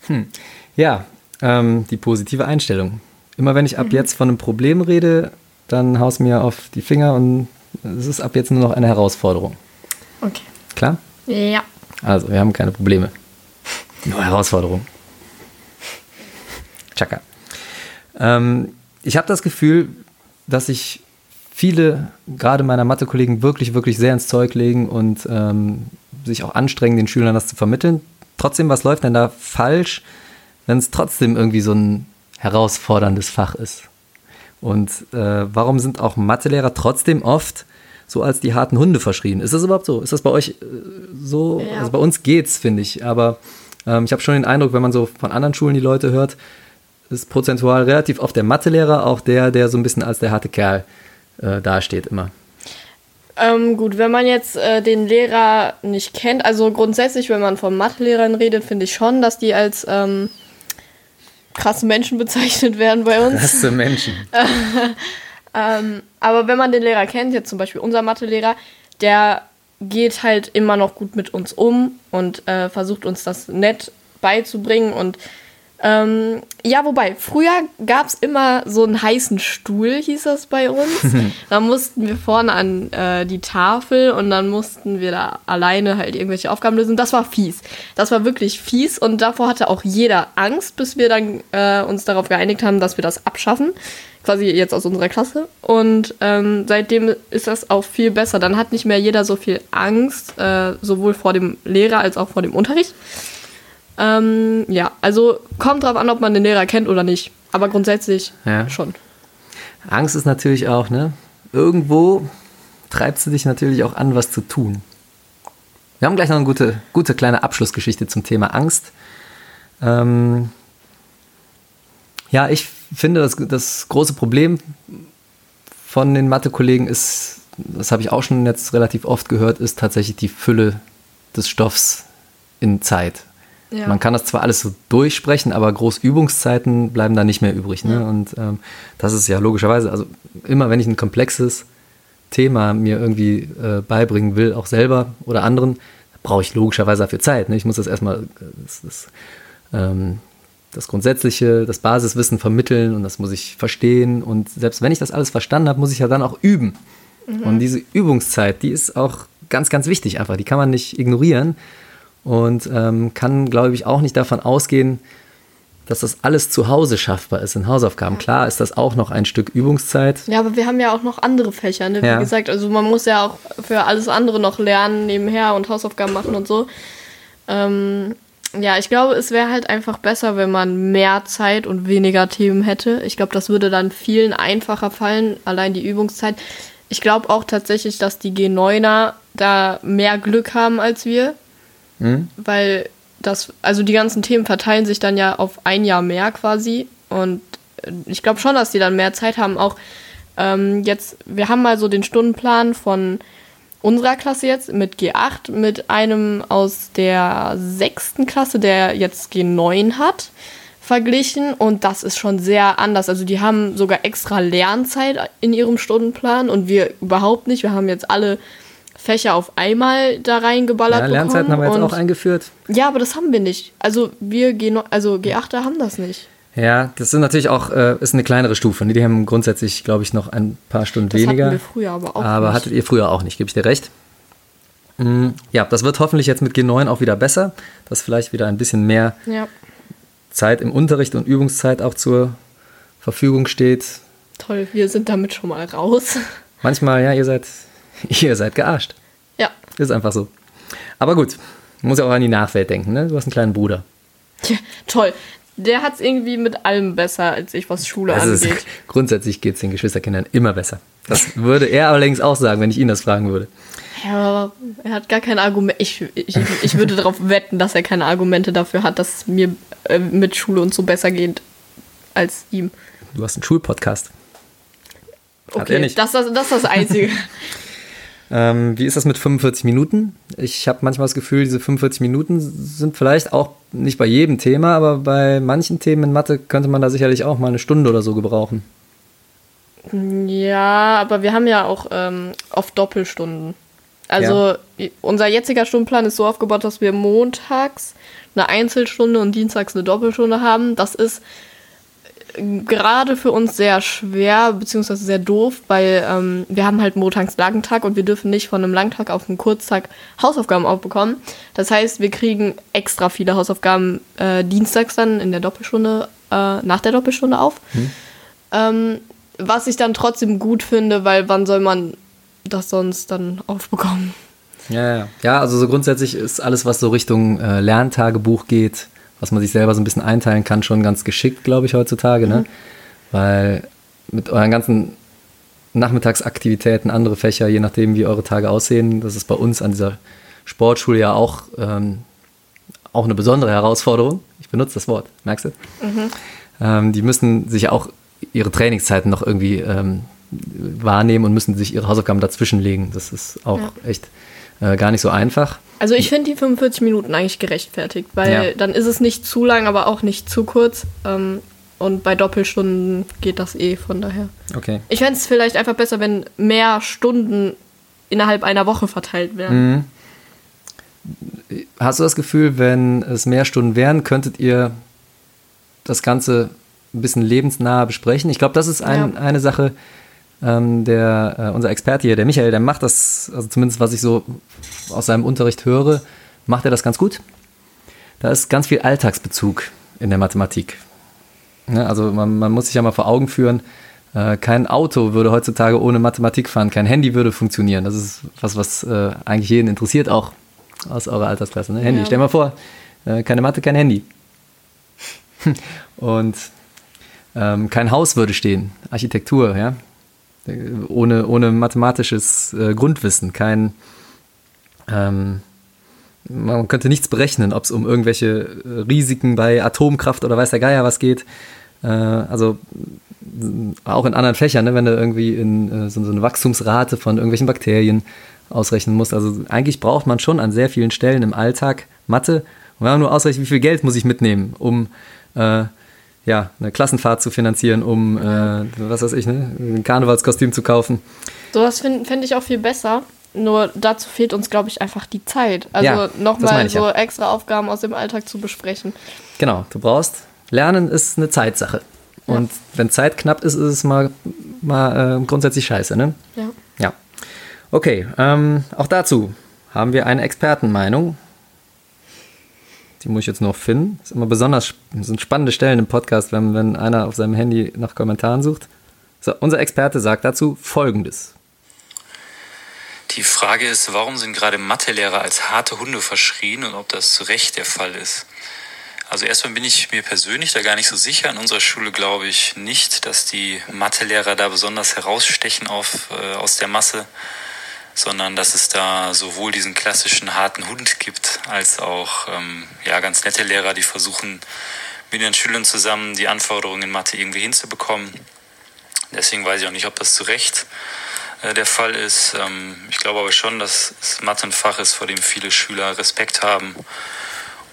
Hm. Ja, ähm, die positive Einstellung. Immer wenn ich ab mhm. jetzt von einem Problem rede, dann haust mir auf die Finger und es ist ab jetzt nur noch eine Herausforderung. Okay. Klar? Ja. Also, wir haben keine Probleme. Nur Herausforderungen. Chaka. Ähm, ich habe das Gefühl, dass sich viele, gerade meiner Mathe-Kollegen, wirklich, wirklich sehr ins Zeug legen und ähm, sich auch anstrengen, den Schülern das zu vermitteln. Trotzdem, was läuft denn da falsch, wenn es trotzdem irgendwie so ein herausforderndes Fach ist? Und äh, warum sind auch Mathelehrer trotzdem oft so als die harten Hunde verschrien? Ist das überhaupt so? Ist das bei euch äh, so? Ja. Also bei uns geht's, finde ich. Aber ähm, ich habe schon den Eindruck, wenn man so von anderen Schulen die Leute hört, ist prozentual relativ oft der Mathelehrer auch der, der so ein bisschen als der harte Kerl äh, dasteht immer. Ähm, gut, wenn man jetzt äh, den Lehrer nicht kennt, also grundsätzlich, wenn man von Mathelehrern redet, finde ich schon, dass die als ähm, krasse Menschen bezeichnet werden bei uns. Krasse Menschen. ähm, aber wenn man den Lehrer kennt, jetzt zum Beispiel unser Mathelehrer, der geht halt immer noch gut mit uns um und äh, versucht uns das nett beizubringen und ähm, ja, wobei, früher gab es immer so einen heißen Stuhl, hieß das bei uns. da mussten wir vorne an äh, die Tafel und dann mussten wir da alleine halt irgendwelche Aufgaben lösen. Das war fies. Das war wirklich fies und davor hatte auch jeder Angst, bis wir dann äh, uns darauf geeinigt haben, dass wir das abschaffen. Quasi jetzt aus unserer Klasse. Und ähm, seitdem ist das auch viel besser. Dann hat nicht mehr jeder so viel Angst, äh, sowohl vor dem Lehrer als auch vor dem Unterricht. Ähm, ja, also kommt drauf an, ob man den Lehrer kennt oder nicht. Aber grundsätzlich ja. schon. Angst ist natürlich auch, ne? Irgendwo treibst du dich natürlich auch an, was zu tun. Wir haben gleich noch eine gute, gute kleine Abschlussgeschichte zum Thema Angst. Ähm, ja, ich finde, das, das große Problem von den Mathe-Kollegen ist, das habe ich auch schon jetzt relativ oft gehört, ist tatsächlich die Fülle des Stoffs in Zeit. Ja. Man kann das zwar alles so durchsprechen, aber Großübungszeiten bleiben da nicht mehr übrig. Ne? Ja. Und ähm, das ist ja logischerweise, also immer wenn ich ein komplexes Thema mir irgendwie äh, beibringen will, auch selber oder anderen, brauche ich logischerweise dafür Zeit. Ne? Ich muss das erstmal, das, das, ähm, das Grundsätzliche, das Basiswissen vermitteln und das muss ich verstehen. Und selbst wenn ich das alles verstanden habe, muss ich ja dann auch üben. Mhm. Und diese Übungszeit, die ist auch ganz, ganz wichtig einfach. Die kann man nicht ignorieren und ähm, kann, glaube ich, auch nicht davon ausgehen, dass das alles zu Hause schaffbar ist in Hausaufgaben. Klar ist das auch noch ein Stück Übungszeit. Ja, aber wir haben ja auch noch andere Fächer, ne? wie ja. gesagt. Also man muss ja auch für alles andere noch lernen nebenher und Hausaufgaben machen und so. Ähm, ja, ich glaube, es wäre halt einfach besser, wenn man mehr Zeit und weniger Themen hätte. Ich glaube, das würde dann vielen einfacher fallen, allein die Übungszeit. Ich glaube auch tatsächlich, dass die G9er da mehr Glück haben als wir. Mhm. Weil das, also die ganzen Themen verteilen sich dann ja auf ein Jahr mehr quasi. Und ich glaube schon, dass die dann mehr Zeit haben. Auch ähm, jetzt, wir haben mal so den Stundenplan von unserer Klasse jetzt mit G8 mit einem aus der sechsten Klasse, der jetzt G9 hat, verglichen. Und das ist schon sehr anders. Also die haben sogar extra Lernzeit in ihrem Stundenplan und wir überhaupt nicht. Wir haben jetzt alle Fächer auf einmal da reingeballert ja, Lernzeiten haben wir jetzt auch eingeführt. Ja, aber das haben wir nicht. Also wir G also G8er haben das nicht. Ja, das sind natürlich auch, äh, ist eine kleinere Stufe. Ne? Die haben grundsätzlich, glaube ich, noch ein paar Stunden das weniger. Hatten wir früher aber auch Aber nicht. hattet ihr früher auch nicht, gebe ich dir recht. Mhm. Ja, das wird hoffentlich jetzt mit G9 auch wieder besser, dass vielleicht wieder ein bisschen mehr ja. Zeit im Unterricht und Übungszeit auch zur Verfügung steht. Toll, wir sind damit schon mal raus. Manchmal, ja, ihr seid Ihr seid gearscht. Ja. Ist einfach so. Aber gut, muss ja auch an die Nachwelt denken, ne? Du hast einen kleinen Bruder. Ja, toll. Der hat es irgendwie mit allem besser als ich, was Schule das angeht. Ist, grundsätzlich geht es den Geschwisterkindern immer besser. Das würde er allerdings auch sagen, wenn ich ihn das fragen würde. Ja, aber er hat gar keine Argumente. Ich, ich, ich würde darauf wetten, dass er keine Argumente dafür hat, dass es mir äh, mit Schule und so besser geht als ihm. Du hast einen Schulpodcast. Hat okay, das, das, das ist das Einzige. Ähm, wie ist das mit 45 Minuten? Ich habe manchmal das Gefühl, diese 45 Minuten sind vielleicht auch nicht bei jedem Thema, aber bei manchen Themen in Mathe könnte man da sicherlich auch mal eine Stunde oder so gebrauchen. Ja, aber wir haben ja auch ähm, oft Doppelstunden. Also ja. unser jetziger Stundenplan ist so aufgebaut, dass wir montags eine Einzelstunde und dienstags eine Doppelstunde haben. Das ist gerade für uns sehr schwer, beziehungsweise sehr doof, weil ähm, wir haben halt montags Langtag und wir dürfen nicht von einem Langtag auf einen Kurztag Hausaufgaben aufbekommen. Das heißt, wir kriegen extra viele Hausaufgaben äh, dienstags dann in der Doppelstunde, äh, nach der Doppelstunde auf. Hm. Ähm, was ich dann trotzdem gut finde, weil wann soll man das sonst dann aufbekommen? Ja, ja. ja also so grundsätzlich ist alles, was so Richtung äh, Lerntagebuch geht, was man sich selber so ein bisschen einteilen kann, schon ganz geschickt, glaube ich, heutzutage. Ne? Mhm. Weil mit euren ganzen Nachmittagsaktivitäten, andere Fächer, je nachdem, wie eure Tage aussehen, das ist bei uns an dieser Sportschule ja auch, ähm, auch eine besondere Herausforderung. Ich benutze das Wort, merkst du? Mhm. Ähm, die müssen sich auch ihre Trainingszeiten noch irgendwie ähm, wahrnehmen und müssen sich ihre Hausaufgaben dazwischen legen. Das ist auch ja. echt äh, gar nicht so einfach. Also ich finde die 45 Minuten eigentlich gerechtfertigt, weil ja. dann ist es nicht zu lang, aber auch nicht zu kurz. Ähm, und bei Doppelstunden geht das eh, von daher. Okay. Ich fände es vielleicht einfach besser, wenn mehr Stunden innerhalb einer Woche verteilt werden. Mhm. Hast du das Gefühl, wenn es mehr Stunden wären, könntet ihr das Ganze ein bisschen lebensnah besprechen. Ich glaube, das ist ein, ja. eine Sache, ähm, der, äh, unser Experte hier, der Michael, der macht das, also zumindest was ich so aus seinem Unterricht höre, macht er das ganz gut. Da ist ganz viel Alltagsbezug in der Mathematik. Ja, also man, man, muss sich ja mal vor Augen führen, äh, kein Auto würde heutzutage ohne Mathematik fahren, kein Handy würde funktionieren. Das ist was, was äh, eigentlich jeden interessiert, auch aus eurer Altersklasse. Ne? Handy, ja. stell mal vor, äh, keine Mathe, kein Handy. Und ähm, kein Haus würde stehen, Architektur, ja. Ohne, ohne mathematisches äh, Grundwissen, kein, ähm, man könnte nichts berechnen, ob es um irgendwelche äh, Risiken bei Atomkraft oder weiß der Geier was geht. Äh, also auch in anderen Fächern, ne, wenn du irgendwie in äh, so, so, eine Wachstumsrate von irgendwelchen Bakterien ausrechnen musst. Also eigentlich braucht man schon an sehr vielen Stellen im Alltag Mathe. Und wenn man nur ausrechnet, wie viel Geld muss ich mitnehmen, um äh, ja, eine Klassenfahrt zu finanzieren, um, äh, was weiß ich, ne, ein Karnevalskostüm zu kaufen. Sowas finde find ich auch viel besser. Nur dazu fehlt uns, glaube ich, einfach die Zeit. Also ja, nochmal so ja. extra Aufgaben aus dem Alltag zu besprechen. Genau, du brauchst, Lernen ist eine Zeitsache. Und ja. wenn Zeit knapp ist, ist es mal, mal äh, grundsätzlich scheiße, ne? Ja. Ja. Okay, ähm, auch dazu haben wir eine Expertenmeinung. Die muss ich jetzt noch finden. Ist immer besonders sind spannende Stellen im Podcast, wenn, wenn einer auf seinem Handy nach Kommentaren sucht. So, unser Experte sagt dazu Folgendes. Die Frage ist, warum sind gerade Mathelehrer als harte Hunde verschrien und ob das zu Recht der Fall ist. Also erstmal bin ich mir persönlich da gar nicht so sicher. In unserer Schule glaube ich nicht, dass die Mathelehrer da besonders herausstechen auf, äh, aus der Masse sondern dass es da sowohl diesen klassischen harten Hund gibt, als auch ähm, ja, ganz nette Lehrer, die versuchen, mit ihren Schülern zusammen die Anforderungen in Mathe irgendwie hinzubekommen. Deswegen weiß ich auch nicht, ob das zu Recht äh, der Fall ist. Ähm, ich glaube aber schon, dass es Mathe ein Fach ist, vor dem viele Schüler Respekt haben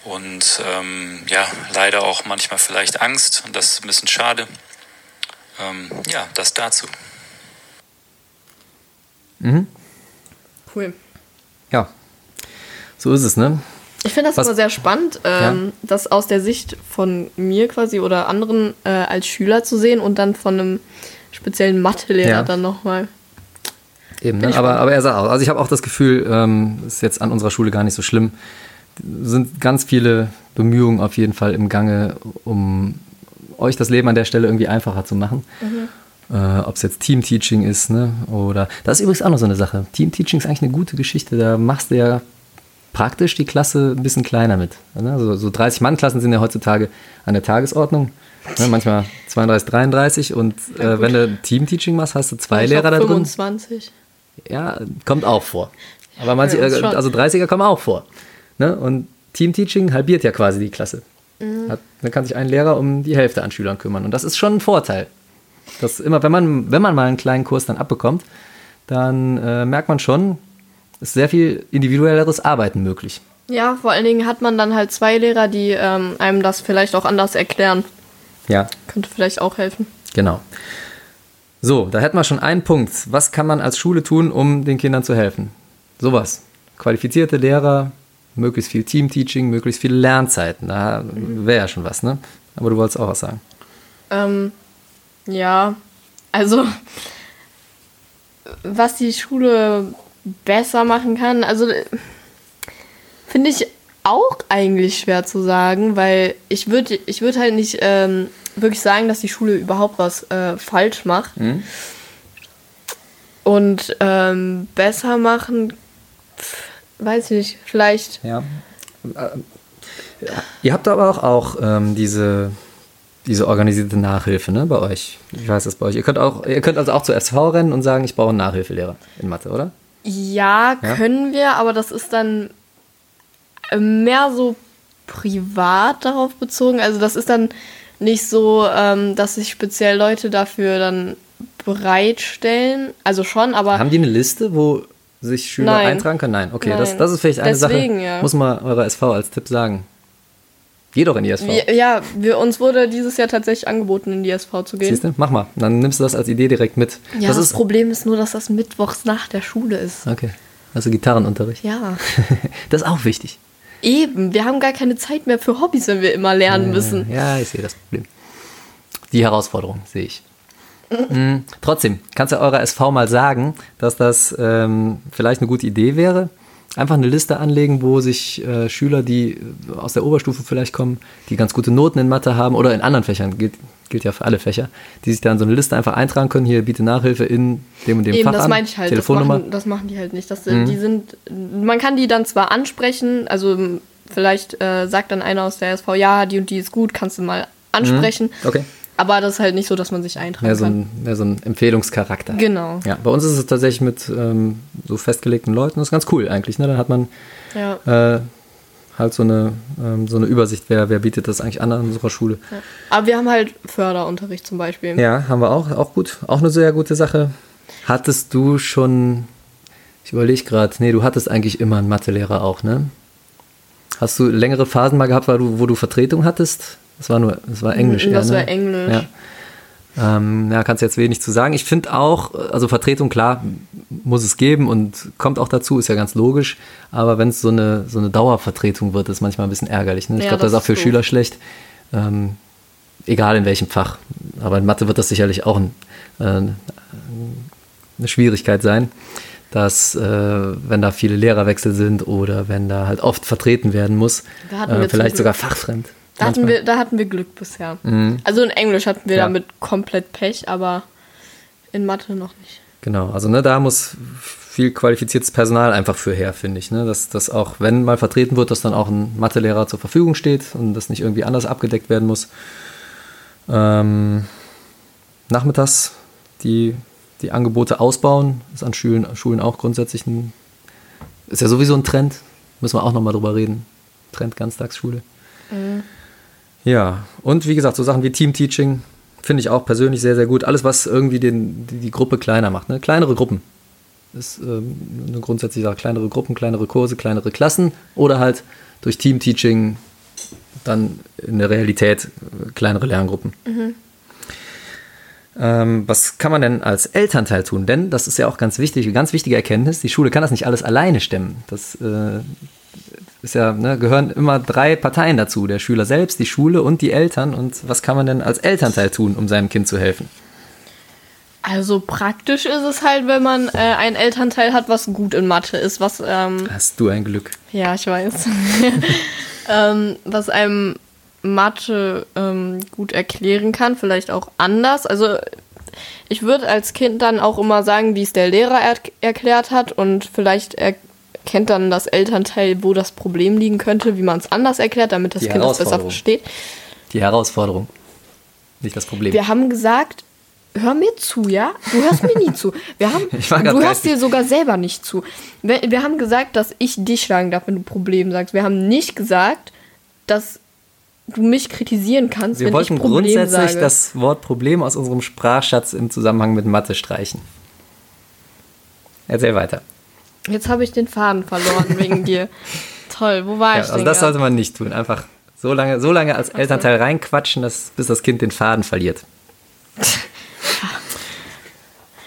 und ähm, ja, leider auch manchmal vielleicht Angst und das ist ein bisschen schade. Ähm, ja, das dazu. Mhm. Cool. Ja, so ist es, ne? Ich finde das Was? immer sehr spannend, ähm, ja. das aus der Sicht von mir quasi oder anderen äh, als Schüler zu sehen und dann von einem speziellen Mathelehrer ja. dann nochmal. Eben, ne? aber, aber er sagt auch, also ich habe auch das Gefühl, ähm, ist jetzt an unserer Schule gar nicht so schlimm. Sind ganz viele Bemühungen auf jeden Fall im Gange, um euch das Leben an der Stelle irgendwie einfacher zu machen. Mhm. Äh, Ob es jetzt Team-Teaching ist, ne? Oder das ist übrigens auch noch so eine Sache. Team-Teaching ist eigentlich eine gute Geschichte. Da machst du ja praktisch die Klasse ein bisschen kleiner mit. Ne? Also, so 30-Mann-Klassen sind ja heutzutage an der Tagesordnung. Ne? Manchmal 32, 33 und ja, äh, wenn du Team-Teaching machst, hast du zwei ich Lehrer da drin. 25. Ja, kommt auch vor. Aber manche, äh, also 30er kommen auch vor. Ne? Und Team-Teaching halbiert ja quasi die Klasse. Mhm. Hat, dann kann sich ein Lehrer um die Hälfte an Schülern kümmern. Und das ist schon ein Vorteil. Das immer, wenn man, wenn man mal einen kleinen Kurs dann abbekommt, dann äh, merkt man schon, ist sehr viel individuelleres Arbeiten möglich. Ja, vor allen Dingen hat man dann halt zwei Lehrer, die ähm, einem das vielleicht auch anders erklären. Ja, Könnte vielleicht auch helfen. genau. So, da hätten wir schon einen Punkt. Was kann man als Schule tun, um den Kindern zu helfen? Sowas. Qualifizierte Lehrer, möglichst viel Teamteaching, möglichst viele Lernzeiten. Da wäre ja schon was, ne? Aber du wolltest auch was sagen. Ähm, ja, also was die Schule besser machen kann, also äh, finde ich auch eigentlich schwer zu sagen, weil ich würde ich würd halt nicht ähm, wirklich sagen, dass die Schule überhaupt was äh, falsch macht. Und ähm, besser machen, weiß ich nicht, vielleicht. Ja. Ja. Ihr habt aber auch, auch ähm, diese, diese organisierte Nachhilfe, ne, bei euch. Ich weiß das bei euch. Ihr könnt, auch, ihr könnt also auch zur SV rennen und sagen, ich brauche einen Nachhilfelehrer in Mathe, oder? Ja, Ja? können wir, aber das ist dann äh, mehr so privat darauf bezogen. Also das ist dann nicht so, ähm, dass sich speziell Leute dafür dann bereitstellen. Also schon, aber Haben die eine Liste, wo sich Schüler Nein. eintragen können? Nein. Okay, Das, Nein. das ist vielleicht eine Deswegen, Sache, ja. muss man eurer SV als Tipp sagen. Geh doch in die SV. wir, ja, wir, uns wurde dieses Jahr tatsächlich angeboten, in die SV zu gehen. Siehst du? Mach mal. Dann nimmst du das als Idee direkt mit. Ja, das das. Problem ist nur, dass das mittwochs nach der Schule ist. Okay. Also Gitarrenunterricht. Ja. Das ist auch wichtig. Eben, wir haben gar keine Zeit mehr für Hobbys, wenn wir immer lernen müssen. Ja, ich sehe das Problem. Die Herausforderung sehe ich. Mhm. Trotzdem, kannst du eurer SV mal sagen, dass das ähm, vielleicht eine gute Idee wäre? Einfach eine Liste anlegen, wo sich äh, Schüler, die äh, aus der Oberstufe vielleicht kommen, die ganz gute Noten in Mathe haben oder in anderen Fächern, gilt, gilt ja für alle Fächer, die sich dann so eine Liste einfach eintragen können, hier biete Nachhilfe in dem und dem Eben, Fach das an, meine ich halt. Das Telefonnummer. Mhm. machen, das machen die halt nicht. Das, Die sind, man kann die dann zwar ansprechen, also vielleicht äh, sagt dann einer aus der SV, ja, die und die ist gut, kannst du mal ansprechen. Okay. Aber das ist halt nicht so, dass man sich eintragen Mehr so kann. ein, mehr so ein Empfehlungscharakter. Genau. Ja, bei uns ist es tatsächlich mit ähm, so festgelegten Leuten, das ist ganz cool eigentlich. Ne? Dann hat man Ja. äh, halt so eine, ähm, so eine Übersicht, wer, wer bietet das eigentlich an an unserer Schule. Aber wir haben halt Förderunterricht zum Beispiel. Ja, haben wir auch, auch gut, auch eine sehr gute Sache. Hattest du schon, ich überlege gerade, nee, du hattest eigentlich immer einen Mathelehrer auch, ne? Hast du längere Phasen mal gehabt, weil du, wo du Vertretung hattest? Das war nur, das war Englisch. eher, Das ne? war Englisch. Ja. Ähm, ja, kannst jetzt wenig zu sagen. Ich finde auch, also Vertretung, klar, muss es geben und kommt auch dazu, ist ja ganz logisch. Aber wenn es so eine, so eine Dauervertretung wird, ist manchmal ein bisschen ärgerlich. Ne? Ich Ja, glaube, das ist das auch für ist doof. Schüler schlecht. Ähm, egal in welchem Fach. Aber in Mathe wird das sicherlich auch ein, äh, eine Schwierigkeit sein, dass, äh, wenn da viele Lehrerwechsel sind oder wenn da halt oft vertreten werden muss, äh, vielleicht sogar fachfremd. Da hatten, wir, da hatten wir Glück bisher. Also in Englisch hatten wir Ja. damit komplett Pech, aber in Mathe noch nicht. Genau, also ne, da muss viel qualifiziertes Personal einfach für her, finde ich. Ne? Dass das auch, wenn mal vertreten wird, dass dann auch ein Mathelehrer zur Verfügung steht und das nicht irgendwie anders abgedeckt werden muss. Ähm, nachmittags die, die Angebote ausbauen, ist an Schulen, Schulen auch grundsätzlich ein, ist ja sowieso ein Trend, müssen wir auch nochmal drüber reden. Trend Ganztagsschule. Ja, und wie gesagt, so Sachen wie Teamteaching finde ich auch persönlich sehr, sehr gut. Alles, was irgendwie den, die, die Gruppe kleiner macht. Ne? Kleinere Gruppen ist ähm, eine grundsätzliche Sache. Kleinere Gruppen, kleinere Kurse, kleinere Klassen oder halt durch Teamteaching dann in der Realität äh, kleinere Lerngruppen. Ähm, was kann man denn als Elternteil tun? Denn das ist ja auch ganz wichtig, eine ganz wichtige Erkenntnis. Die Schule kann das nicht alles alleine stemmen. Das äh, ist ja, ne, gehören immer drei Parteien dazu. Der Schüler selbst, die Schule und die Eltern. Und was kann man denn als Elternteil tun, um seinem Kind zu helfen? Also praktisch ist es halt, wenn man äh, einen Elternteil hat, was gut in Mathe ist, was ähm, Hast du ein Glück. Ja, ich weiß. ähm, was einem Mathe ähm, gut erklären kann, vielleicht auch anders. Also ich würde als Kind dann auch immer sagen, wie es der Lehrer er erklärt hat und vielleicht erkennt dann das Elternteil, wo das Problem liegen könnte, wie man es anders erklärt, damit das Die Kind es besser versteht. Die Herausforderung. Nicht das Problem. Wir haben gesagt, hör mir zu, ja? Du hörst mir nie zu. Wir haben, du hörst dir sogar selber nicht zu. Wir, wir haben gesagt, dass ich dich schlagen darf, wenn du Problem sagst. Wir haben nicht gesagt, dass du mich kritisieren kannst, Wir wenn wollten ich Problem grundsätzlich sage. das Wort Problem aus unserem Sprachschatz im Zusammenhang mit Mathe streichen. Erzähl weiter. Jetzt habe ich den Faden verloren wegen dir. Toll, wo war Ja, ich also denn? das gerade? sollte man nicht tun. Einfach so lange, so lange als Elternteil reinquatschen, dass, bis das Kind den Faden verliert.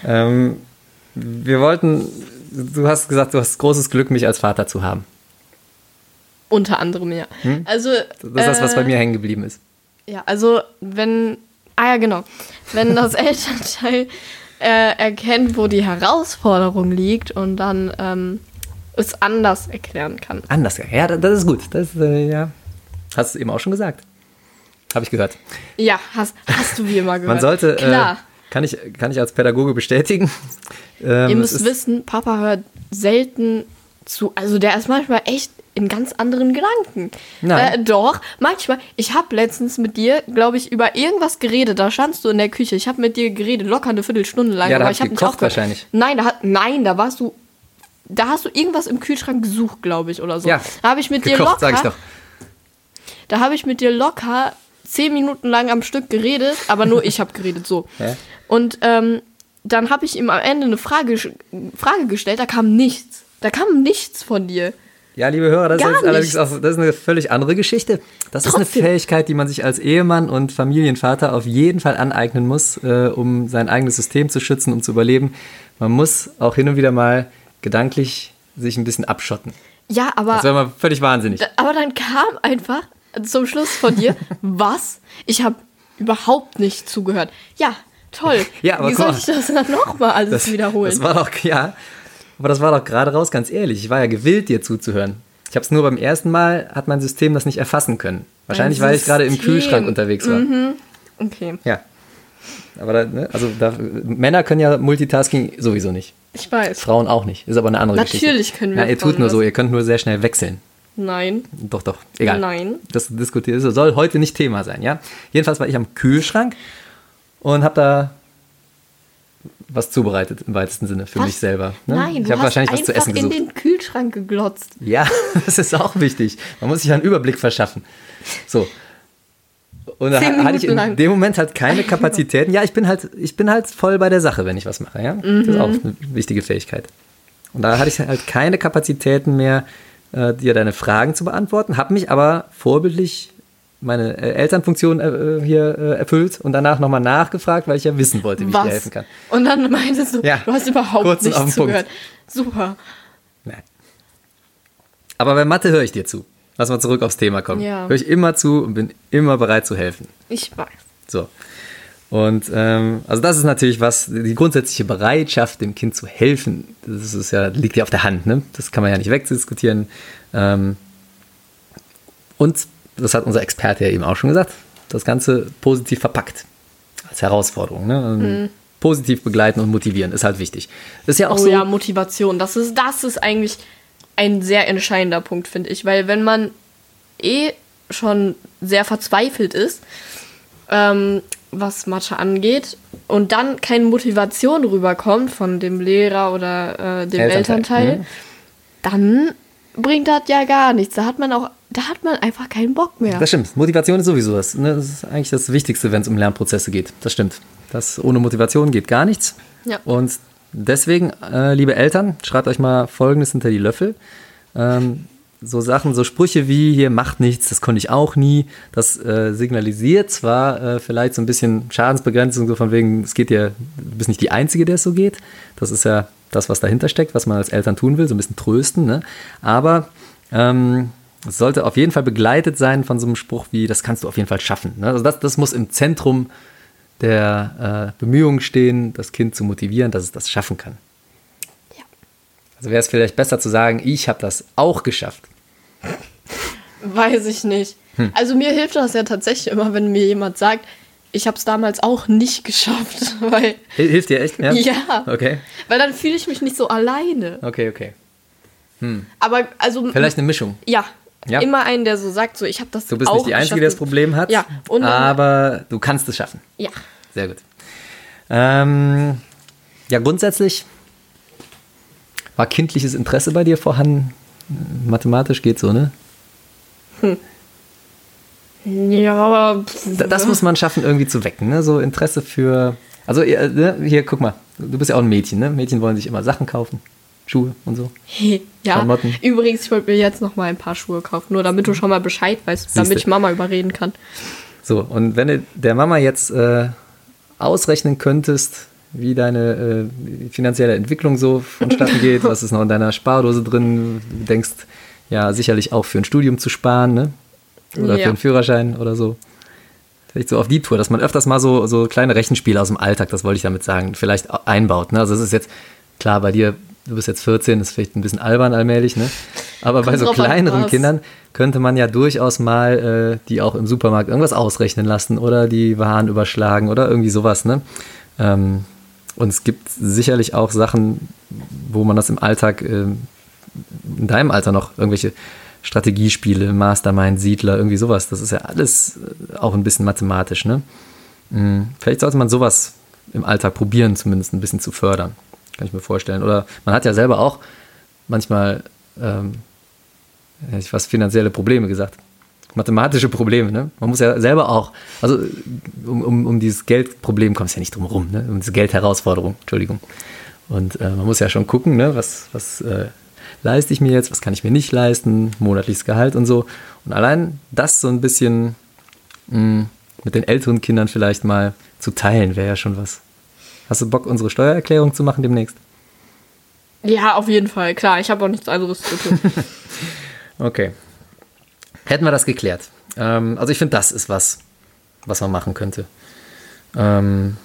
ähm, wir wollten, du hast gesagt, du hast großes Glück, mich als Vater zu haben. Unter anderem, ja. Also, Hm? Das ist das, was äh, bei mir hängen geblieben ist. Ja, also wenn, ah ja genau, wenn das Elternteil äh, erkennt, wo die Herausforderung liegt und dann ähm, es anders erklären kann. Anders, ja, das ist gut. Das, äh, ja. Hast du eben auch schon gesagt. Habe ich gehört. Ja, hast, hast du wie immer gehört. Man sollte, Klar. Äh, kann, ich, kann ich als Pädagoge bestätigen. Ähm, Ihr es müsst wissen, Papa hört selten zu. Also der ist manchmal echt in ganz anderen Gedanken. Nein. Äh, doch, manchmal. Ich habe letztens mit dir, glaube ich, über irgendwas geredet. Da standst du in der Küche. Ich habe mit dir geredet, locker eine Viertelstunde lang. Ja, da aber hab ich hab nicht gekocht wahrscheinlich. Nein, da nein, da warst du. Da hast du irgendwas im Kühlschrank gesucht, glaube ich, oder so. Ja, da habe ich mit dir gekocht, locker. sag ich doch. Da habe ich mit dir locker zehn Minuten lang am Stück geredet, aber nur ich habe geredet so. Hä? Und ähm, dann habe ich ihm am Ende eine Frage, Frage gestellt, da kam nichts. Da kam nichts von dir. Ja, liebe Hörer, das ist allerdings auch das ist eine völlig andere Geschichte. Das ist Trotzdem. eine Fähigkeit, die man sich als Ehemann und Familienvater auf jeden Fall aneignen muss, äh, um sein eigenes System zu schützen, um zu überleben. Man muss auch hin und wieder mal gedanklich sich ein bisschen abschotten. Ja, aber, Das wäre mal völlig wahnsinnig. aber dann kam einfach zum Schluss von dir, was? Ich habe überhaupt nicht zugehört. Ja, toll. Ja, aber Wie soll ich das dann nochmal alles wiederholen? Das war doch, ja, aber das war doch gerade raus, ganz ehrlich. Ich war ja gewillt, dir zuzuhören. Ich habe es nur beim ersten Mal, hat mein System das nicht erfassen können. Wahrscheinlich, weil ich gerade im. Mhm. Kühlschrank unterwegs war. okay, Ja. Aber da, ne, also da, Männer können ja Multitasking sowieso nicht. ich weiß. Frauen auch nicht. Ist aber eine andere Geschichte. Natürlich können wir Ja, ihr tut nur so, ihr könnt nur sehr schnell wechseln. Nein. Doch, doch. Egal. Nein. Das diskutiert soll heute nicht Thema sein, ja? Jedenfalls war ich am Kühlschrank und habe da was zubereitet im weitesten Sinne für Was? mich selber. Ne? Nein, ich habe wahrscheinlich was zu essen in gesucht. den Kühlschrank geglotzt. Ja, das ist auch wichtig. Man muss sich einen Überblick verschaffen. So. Und da hatte ich in lang. dem Moment halt keine Kapazitäten. Ja, ich bin halt, ich bin halt voll bei der Sache, wenn ich was mache. Ja? Das Mhm. ist auch eine wichtige Fähigkeit. Und da hatte ich halt keine Kapazitäten mehr, äh, dir deine Fragen zu beantworten, habe mich aber vorbildlich meine äh, Elternfunktion äh, hier äh, erfüllt und danach nochmal nachgefragt, weil ich ja wissen wollte, wie ich dir helfen kann. Und dann meintest du, Ja, du hast überhaupt kurz nicht Punkt. zugehört. Super. Nein. Aber bei Mathe höre ich dir zu. Lass mal zurück aufs Thema kommen. Ja. Höre ich immer zu und bin immer bereit zu helfen. Ich weiß. So. Und ähm, also das ist natürlich was, die grundsätzliche Bereitschaft, dem Kind zu helfen, das ist ja, liegt ja auf der Hand, ne? Das kann man ja nicht wegdiskutieren. Ähm, und das hat unser Experte ja eben auch schon gesagt, das Ganze positiv verpackt. Als Herausforderung. Ne? Und Positiv begleiten und motivieren ist halt wichtig. Ist ja auch Oh so. ja, Motivation. Das ist, das ist eigentlich ein sehr entscheidender Punkt, finde ich. Weil wenn man eh schon sehr verzweifelt ist, ähm, was Mathe angeht, und dann keine Motivation rüberkommt von dem Lehrer oder äh, dem Elternteil, Elternteil, mhm. dann bringt das ja gar nichts. Da hat man auch, da hat man einfach keinen Bock mehr. Das stimmt. Motivation ist sowieso das. Ne? Das ist eigentlich das Wichtigste, wenn es um Lernprozesse geht. Das stimmt. Das, ohne Motivation geht gar nichts. Ja. Und deswegen, äh, liebe Eltern, schreibt euch mal Folgendes hinter die Löffel. Ähm, so Sachen, so Sprüche wie hier macht nichts, das konnte ich auch nie. Das äh, signalisiert zwar äh, vielleicht so ein bisschen Schadensbegrenzung, so von wegen, es geht dir, du bist nicht die Einzige, der es so geht. Das ist ja das, was dahinter steckt, was man als Eltern tun will, so ein bisschen trösten. Ne? Aber ähm, es sollte auf jeden Fall begleitet sein von so einem Spruch wie, das kannst du auf jeden Fall schaffen. Ne? Also das, das muss im Zentrum der äh, Bemühungen stehen, das Kind zu motivieren, dass es das schaffen kann. Ja. Also wäre es vielleicht besser zu sagen, ich habe das auch geschafft. Weiß ich nicht. Hm. Also mir hilft das ja tatsächlich immer, wenn mir jemand sagt, ich habe es damals auch nicht geschafft, weil Hil- Hilft dir echt? Ja. Ja. Okay, weil dann fühle ich mich nicht so alleine. okay, okay. Aber also Vielleicht eine Mischung. ja, Ja. immer einen, der so sagt, so ich habe das Du bist nicht die Einzige, die das. Problem hat, Ja, und aber du kannst es schaffen. Ja, Sehr gut. Ähm, ja, grundsätzlich war kindliches Interesse bei dir vorhanden. Mathematisch geht so, ne? ja, aber Da- Das muss man schaffen, irgendwie zu wecken, ne? So Interesse für. Also, ihr, ne? hier, guck mal, du bist ja auch ein Mädchen, ne? Mädchen wollen sich immer Sachen kaufen. Schuhe und so. ja, Klamotten. übrigens, ich wollte mir jetzt noch mal ein paar Schuhe kaufen, nur damit du schon mal Bescheid weißt, damit Siehste. ich Mama überreden kann. So, und wenn du der Mama jetzt äh, ausrechnen könntest, wie deine äh, finanzielle Entwicklung so vonstatten geht, was ist noch in deiner Spardose drin, du denkst ja sicherlich auch für ein Studium zu sparen, ne? Oder Ja. für einen Führerschein oder so. Vielleicht so auf die Tour, dass man öfters mal so, so kleine Rechenspiele aus dem Alltag, das wollte ich damit sagen, vielleicht au- einbaut. Ne? Also es ist jetzt, klar, bei dir, du bist jetzt 14, ist vielleicht ein bisschen albern allmählich, ne? Aber bei so kleineren. Kindern könnte man ja durchaus mal äh, die auch im Supermarkt irgendwas ausrechnen lassen oder die Waren überschlagen oder irgendwie sowas, ne? Ähm, und es gibt sicherlich auch Sachen, wo man das im Alltag, ähm, in deinem Alter noch irgendwelche Strategiespiele, Mastermind, Siedler, irgendwie sowas. Das ist ja alles äh, auch ein bisschen mathematisch, ne? Mm, Vielleicht sollte man sowas im Alltag probieren, zumindest ein bisschen zu fördern. Kann ich mir vorstellen. Oder man hat ja selber auch manchmal, ähm, ich fast finanzielle Probleme gesagt. Mathematische Probleme, ne? Man muss ja selber auch, also um, um, um dieses Geldproblem kommt es ja nicht drum rum, ne? Um diese Geldherausforderung, Entschuldigung. Und äh, man muss ja schon gucken, ne? Was, was äh, leiste ich mir jetzt, was kann ich mir nicht leisten, monatliches Gehalt und so. Und allein das so ein bisschen mh, mit den älteren Kindern vielleicht mal zu teilen, wäre ja schon was. Hast du Bock, unsere Steuererklärung zu machen demnächst? Ja, auf jeden Fall, klar, ich habe auch nichts anderes zu tun. Okay. Hätten wir das geklärt. Ähm, also ich finde, das ist was, was man machen könnte. Ähm,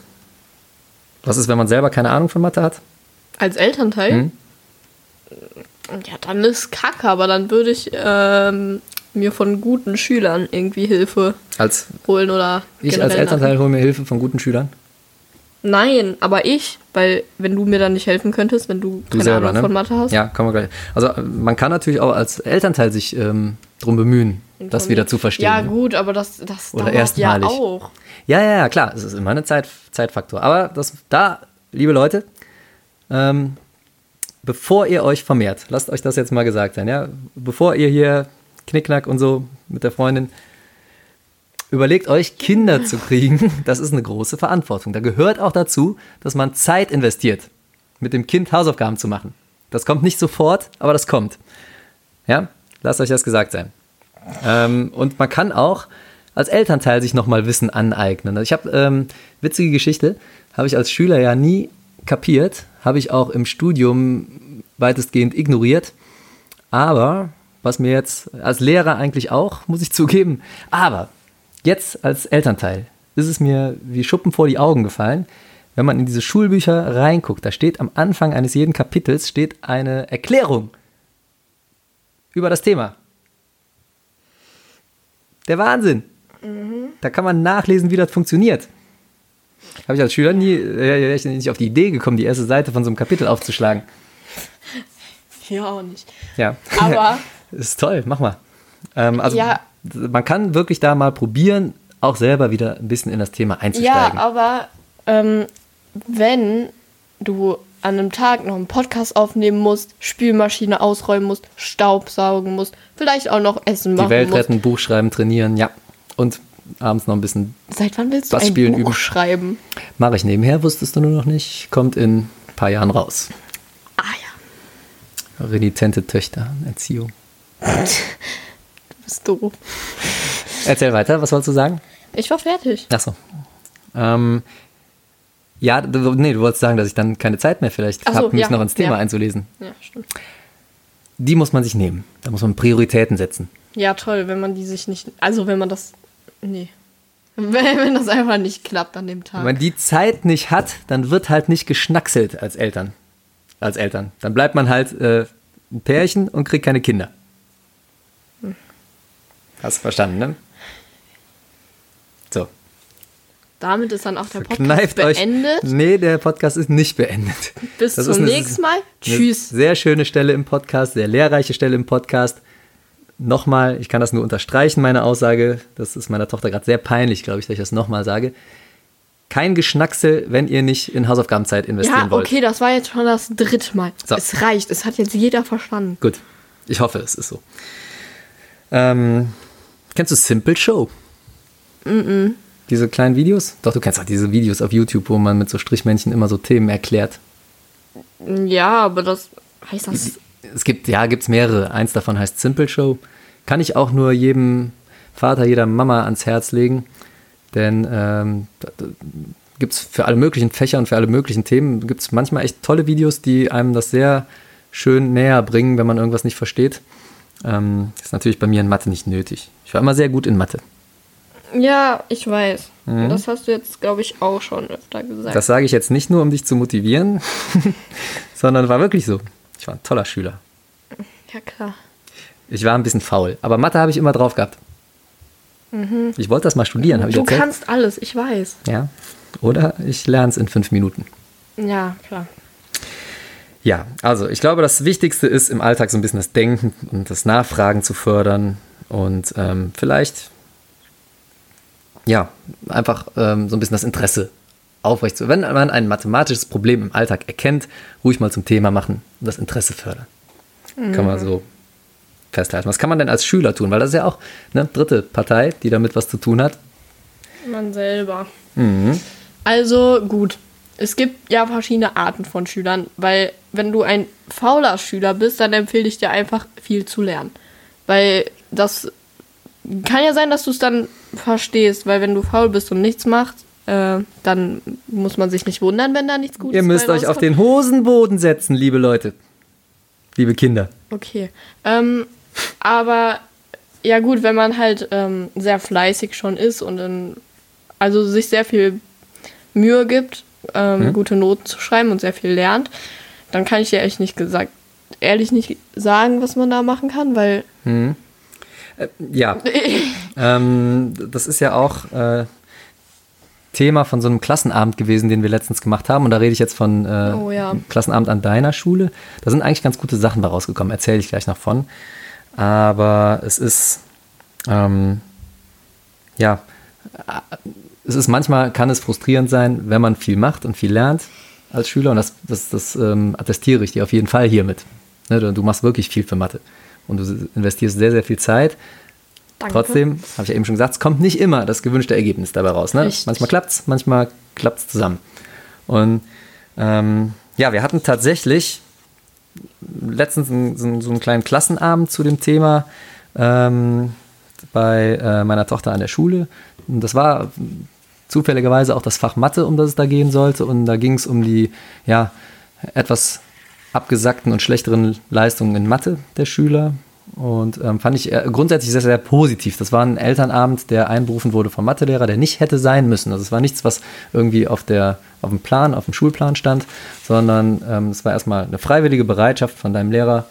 was ist, wenn man selber keine Ahnung von Mathe hat? Als Elternteil? Hm? Ja, dann ist Kacke, aber dann würde ich ähm, mir von guten Schülern irgendwie Hilfe Als holen oder. ich als Elternteil hole mir Hilfe von guten Schülern. Nein, aber ich, weil wenn du mir dann nicht helfen könntest, wenn du, Du keine selber, Ahnung ne? von Mathe hast. Ja, kann man gleich. Also man kann natürlich auch als Elternteil sich ähm, drum bemühen, das wieder zu verstehen. Ja, ne? gut, aber das, das Oder dauert ja auch. Ja, ja, ja, klar, es ist immer ein Zeit, Zeitfaktor. Aber das, da, liebe Leute, ähm, bevor ihr euch vermehrt, lasst euch das jetzt mal gesagt sein, ja, bevor ihr hier Knickknack und so mit der Freundin, überlegt euch, Kinder zu kriegen, das ist eine große Verantwortung. Da gehört auch dazu, dass man Zeit investiert, mit dem Kind Hausaufgaben zu machen. Das kommt nicht sofort, aber das kommt. Ja, lasst euch das gesagt sein. Ähm, und man kann auch als Elternteil sich nochmal Wissen aneignen. Also ich habe, ähm, witzige Geschichte, habe ich als Schüler ja nie kapiert, habe ich auch im Studium weitestgehend ignoriert. Aber, was mir jetzt als Lehrer eigentlich auch, muss ich zugeben, aber jetzt als Elternteil ist es mir wie Schuppen vor die Augen gefallen, wenn man in diese Schulbücher reinguckt, da steht am Anfang eines jeden Kapitels steht eine Erklärung über das Thema. Der Wahnsinn. Da kann man nachlesen, wie das funktioniert. Habe ich als Schüler nie, äh, nicht auf die Idee gekommen, die erste Seite von so einem Kapitel aufzuschlagen. Ja, auch nicht. Ja. Aber ist toll, mach mal. Ähm, also Ja. Man kann wirklich da mal probieren, auch selber wieder ein bisschen in das Thema Ja, einzusteigen. aber ähm, wenn du an einem Tag noch einen Podcast aufnehmen musst, Spülmaschine ausräumen musst, Staubsaugen musst, vielleicht auch noch Essen die machen Welt musst. retten, Buch schreiben, trainieren, ja. Und abends noch ein bisschen Seit wann willst du ein spielen Buch üben? schreiben? mache ich nebenher, wusstest du nur noch nicht, kommt in ein paar Jahren raus. Ah ja, Renitente Töchter, Erziehung. du bist doof. Erzähl weiter, was wolltest du sagen? Ich war fertig. Achso. Ähm, ja, du, nee, du wolltest sagen, dass ich dann keine Zeit mehr vielleicht Ach so, habe, mich ja, noch ins Thema ja. einzulesen. Ja, stimmt. Die muss man sich nehmen. Da muss man Prioritäten setzen. Ja, toll, wenn man die sich nicht. Also, wenn man das. Nee. Wenn, wenn das einfach nicht klappt an dem Tag. Wenn man die Zeit nicht hat, dann wird halt nicht geschnackselt als Eltern. Als Eltern. Dann bleibt man halt äh, ein Pärchen und kriegt keine Kinder. Hast du verstanden, ne? So. Damit ist dann auch der Podcast Kneift euch. beendet. Nee, der Podcast ist nicht beendet. Bis Das zum nächsten Mal. Tschüss. sehr schöne Stelle im Podcast, sehr lehrreiche Stelle im Podcast. Nochmal, ich kann das nur unterstreichen, meine Aussage. Das ist meiner Tochter gerade sehr peinlich, glaube ich, dass ich das nochmal sage. Kein Geschnacksel, wenn ihr nicht in Hausaufgabenzeit investieren Ja, wollt. okay, das war jetzt schon das dritte Mal. So. Es reicht. Es hat jetzt jeder verstanden. Gut, ich hoffe, es ist so. Ähm, kennst du Simple Show? Diese kleinen Videos? Doch, du kennst auch diese Videos auf YouTube, wo man mit so Strichmännchen immer so Themen erklärt. Ja, aber das Heißt das? Es gibt, ja, gibt es mehrere. Eins davon heißt Simple Show. Kann ich auch nur jedem Vater, jeder Mama ans Herz legen. Denn ähm, gibt es für alle möglichen Fächer und für alle möglichen Themen, gibt es manchmal echt tolle Videos, die einem das sehr schön näher bringen, wenn man irgendwas nicht versteht. Ähm, ist natürlich bei mir in Mathe nicht nötig. Ich war immer sehr gut in Mathe. Ja, ich weiß. Mhm. Das hast du jetzt, glaube ich, auch schon öfter gesagt. Das sage ich jetzt nicht nur, um dich zu motivieren, sondern war wirklich so. Ich war ein toller Schüler. Ja, klar. Ich war ein bisschen faul, aber Mathe habe ich immer drauf gehabt. Mhm. Ich wollte das mal studieren, habe ich Du kannst alles, ich weiß. Ja. Oder ich lerne es in fünf Minuten. Ja, klar. Ja, also ich glaube, das Wichtigste ist im Alltag so ein bisschen das Denken und das Nachfragen zu fördern und ähm, vielleicht ja einfach ähm, so ein bisschen das Interesse aufrecht zu. Wenn man ein mathematisches Problem im Alltag erkennt, ruhig mal zum Thema machen und das Interesse fördern. Mhm. Kann man so festhalten. Was kann man denn als Schüler tun? Weil das ist ja auch eine dritte Partei, die damit was zu tun hat. Man selber. Mhm. Also gut, es gibt ja verschiedene Arten von Schülern, weil wenn du ein fauler Schüler bist, dann empfehle ich dir einfach viel zu lernen. Weil das kann ja sein, dass du es dann verstehst, weil wenn du faul bist und nichts machst, äh, dann muss man sich nicht wundern, wenn da nichts Gutes Ihr müsst euch auf den Hosenboden setzen, liebe Leute. Liebe Kinder. Okay. Ähm, aber ja gut, wenn man halt ähm, sehr fleißig schon ist und in, also sich sehr viel Mühe gibt, ähm, hm? gute Noten zu schreiben und sehr viel lernt, dann kann ich dir echt nicht gesagt, ehrlich nicht sagen, was man da machen kann, weil. Hm. Äh, ja. ähm, das ist ja auch äh, Thema von so einem Klassenabend gewesen, den wir letztens gemacht haben. Und da rede ich jetzt von äh, oh, ja. Klassenabend an deiner Schule. Da sind eigentlich ganz gute Sachen daraus gekommen, erzähle ich gleich noch von. Aber es ist, ähm, ja, es ist manchmal, kann es frustrierend sein, wenn man viel macht und viel lernt als Schüler. Und das, das, das ähm, attestiere ich dir auf jeden Fall hiermit. Ne, du, du, machst wirklich viel für Mathe. Und du investierst sehr, sehr viel Zeit. Danke. Trotzdem, habe ich ja eben schon gesagt, es kommt nicht immer das gewünschte Ergebnis dabei raus. Ne? Manchmal klappt es, manchmal klappt es zusammen. Und ähm, ja, wir hatten tatsächlich letztens einen, so einen kleinen Klassenabend zu dem Thema ähm, bei äh, meiner Tochter an der Schule. Und das war zufälligerweise auch das Fach Mathe, um das es da gehen sollte. Und da ging es um die ja, etwas abgesackten und schlechteren Leistungen in Mathe der Schüler. Und ähm, fand ich äh, grundsätzlich sehr, sehr positiv. Das war ein Elternabend, der einberufen wurde vom Mathelehrer, der nicht hätte sein müssen. Also es war nichts, was irgendwie auf, der, auf dem Plan, auf dem Schulplan stand, sondern ähm, es war erstmal eine freiwillige Bereitschaft von deinem Lehrer,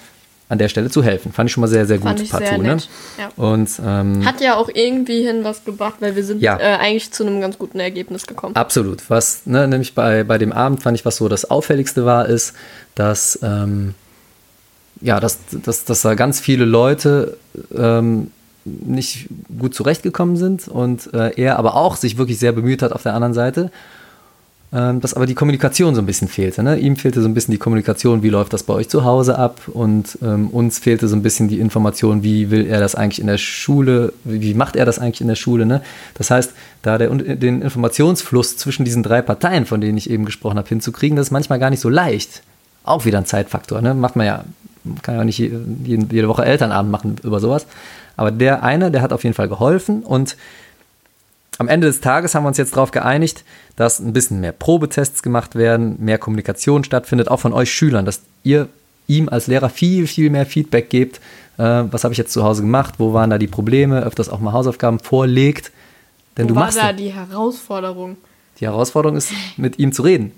an der Stelle zu helfen. Fand ich schon mal sehr, sehr gut partout. Ne? Ja. Und, ähm, Hat ja auch irgendwie hin was gebracht, weil wir sind ja. äh, eigentlich zu einem ganz guten Ergebnis gekommen. Absolut. Was ne, nämlich bei, bei dem Abend fand ich, was so das Auffälligste war, ist, dass, ähm, ja, dass, dass, dass da ganz viele Leute ähm, nicht gut zurechtgekommen sind und äh, er aber auch sich wirklich sehr bemüht hat auf der anderen Seite dass aber die Kommunikation so ein bisschen fehlte. Ne? Ihm fehlte so ein bisschen die Kommunikation, wie läuft das bei euch zu Hause ab und ähm, uns fehlte so ein bisschen die Information, wie will er das eigentlich in der Schule, wie macht er das eigentlich in der Schule. Ne? Das heißt, da der, den Informationsfluss zwischen diesen drei Parteien, von denen ich eben gesprochen habe, hinzukriegen, das ist manchmal gar nicht so leicht. Auch wieder ein Zeitfaktor. Ne? Macht man ja, kann ja nicht jede Woche Elternabend machen über sowas. Aber der eine, der hat auf jeden Fall geholfen und am Ende des Tages haben wir uns jetzt darauf geeinigt, dass ein bisschen mehr Probetests gemacht werden, mehr Kommunikation stattfindet, auch von euch Schülern, dass ihr ihm als Lehrer viel, viel mehr Feedback gebt. Äh, was habe ich jetzt zu Hause gemacht? Wo waren da die Probleme? Öfters auch mal Hausaufgaben vorlegt. Denn Wo du war machst da die Herausforderung? Die Herausforderung ist, mit ihm zu reden.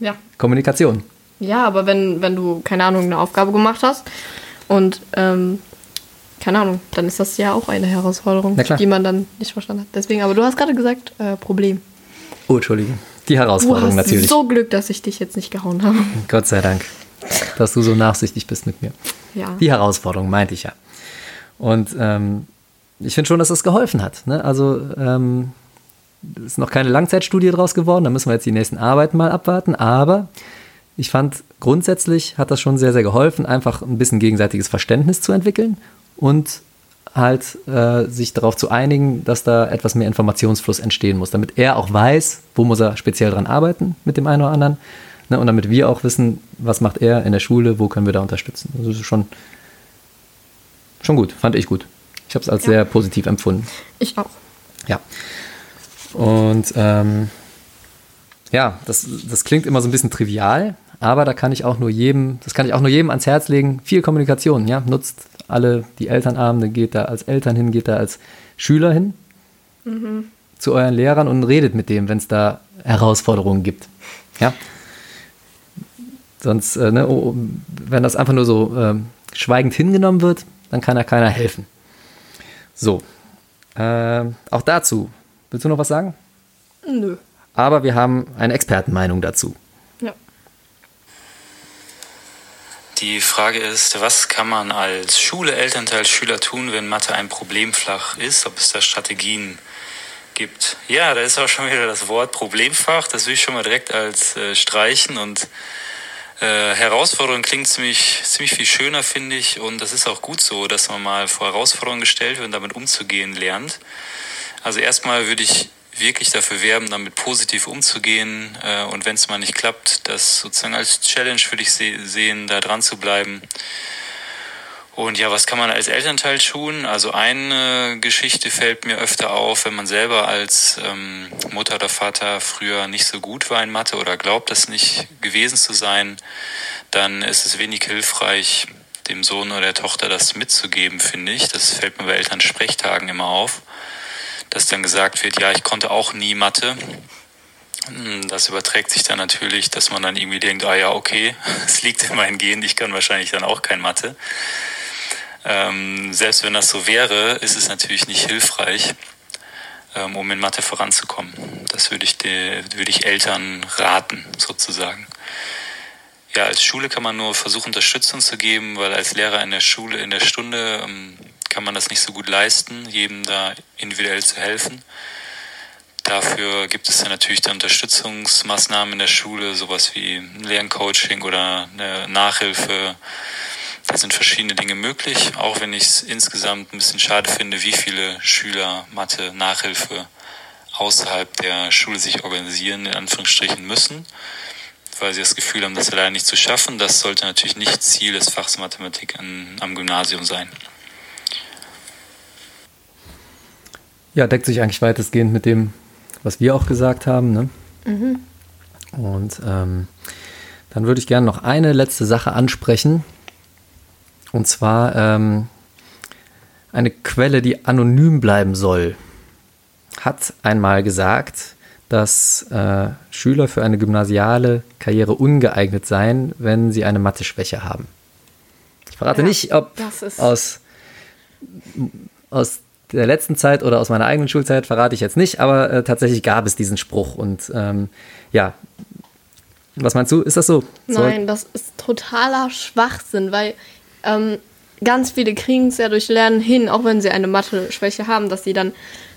Ja. Kommunikation. Ja, aber wenn, wenn du, keine Ahnung, eine Aufgabe gemacht hast und ähm, keine Ahnung, dann ist das ja auch eine Herausforderung, die man dann nicht verstanden hat. Deswegen, aber du hast gerade gesagt, äh, Problem. Oh, Entschuldige. Die Herausforderung du hast natürlich. so Glück, dass ich dich jetzt nicht gehauen habe. Gott sei Dank, dass du so nachsichtig bist mit mir. Ja. Die Herausforderung meinte ich ja. Und ähm, ich finde schon, dass das geholfen hat. Ne? Also ähm, ist noch keine Langzeitstudie draus geworden, da müssen wir jetzt die nächsten Arbeiten mal abwarten. Aber ich fand grundsätzlich hat das schon sehr, sehr geholfen, einfach ein bisschen gegenseitiges Verständnis zu entwickeln und halt äh, sich darauf zu einigen, dass da etwas mehr Informationsfluss entstehen muss, damit er auch weiß, wo muss er speziell dran arbeiten mit dem einen oder anderen Ne? Und damit wir auch wissen, was macht er in der Schule, wo können wir da unterstützen. Also das ist schon, schon gut, fand ich gut. Ich habe es als ja. sehr positiv empfunden. Ich auch. Ja. Und ähm, ja, das, das klingt immer so ein bisschen trivial, aber da kann ich auch nur jedem, das kann ich auch nur jedem ans Herz legen, viel Kommunikation, ja. Nutzt alle die Elternabende, geht da als Eltern hin, geht da als Schüler hin mhm. zu euren Lehrern und redet mit dem, wenn es da Herausforderungen gibt. Ja. Sonst, äh, ne, oh, wenn das einfach nur so äh, schweigend hingenommen wird, dann kann ja keiner helfen. So. Äh, auch dazu. Willst du noch was sagen? Nö. Aber wir haben eine Expertenmeinung dazu. Die Frage ist, was kann man als Schule, Elternteil, Schüler tun, wenn Mathe ein Problemfach ist, ob es da Strategien gibt? Ja, da ist auch schon wieder das Wort Problemfach, das will ich schon mal direkt als äh, streichen und äh, Herausforderung klingt ziemlich, ziemlich viel schöner, finde ich, und das ist auch gut so, dass man mal vor Herausforderungen gestellt wird und damit umzugehen lernt. Also erstmal würde ich wirklich dafür werben, damit positiv umzugehen äh, und wenn es mal nicht klappt, das sozusagen als Challenge für dich se sehen, da dran zu bleiben. Und ja, was kann man als Elternteil tun? Also eine Geschichte fällt mir öfter auf, wenn man selber als ähm, Mutter oder Vater früher nicht so gut war in Mathe oder glaubt, das nicht gewesen zu sein, dann ist es wenig hilfreich, dem Sohn oder der Tochter das mitzugeben, finde ich. Das fällt mir bei Elternsprechtagen immer auf dass dann gesagt wird, ja, ich konnte auch nie Mathe. Hm, das überträgt sich dann natürlich, dass man dann irgendwie denkt, ah ja, okay, es liegt in meinen Genen, ich kann wahrscheinlich dann auch kein Mathe. Ähm, selbst wenn das so wäre, ist es natürlich nicht hilfreich, ähm, um in Mathe voranzukommen. Das würde ich, de, ich Eltern raten, sozusagen. Ja, als Schule kann man nur versuchen, Unterstützung zu geben, weil als Lehrer in der Schule, in der Stunde ähm, kann man das nicht so gut leisten, jedem da individuell zu helfen. Dafür gibt es dann natürlich dann Unterstützungsmaßnahmen in der Schule, sowas wie ein Lerncoaching oder eine Nachhilfe. Da sind verschiedene Dinge möglich, auch wenn ich es insgesamt ein bisschen schade finde, wie viele Schüler Mathe, Nachhilfe außerhalb der Schule sich organisieren, in Anführungsstrichen müssen, weil sie das Gefühl haben, das allein nicht zu schaffen. Das sollte natürlich nicht Ziel des Fachs Mathematik an, am Gymnasium sein. Ja, deckt sich eigentlich weitestgehend mit dem, was wir auch gesagt haben. Ne? Mhm. Und ähm, dann würde ich gerne noch eine letzte Sache ansprechen. Und zwar ähm, eine Quelle, die anonym bleiben soll, hat einmal gesagt, dass äh, Schüler für eine gymnasiale Karriere ungeeignet seien, wenn sie eine Mathe-Schwäche haben. Ich verrate ja, nicht, ob aus, aus der letzten Zeit oder aus meiner eigenen Schulzeit verrate ich jetzt nicht, aber äh, tatsächlich gab es diesen Spruch und ähm, ja. Was meinst du? Ist das so? Nein, das ist totaler Schwachsinn, weil ähm, ganz viele kriegen es ja durch Lernen hin, auch wenn sie eine Mathe-Schwäche haben, dass sie dann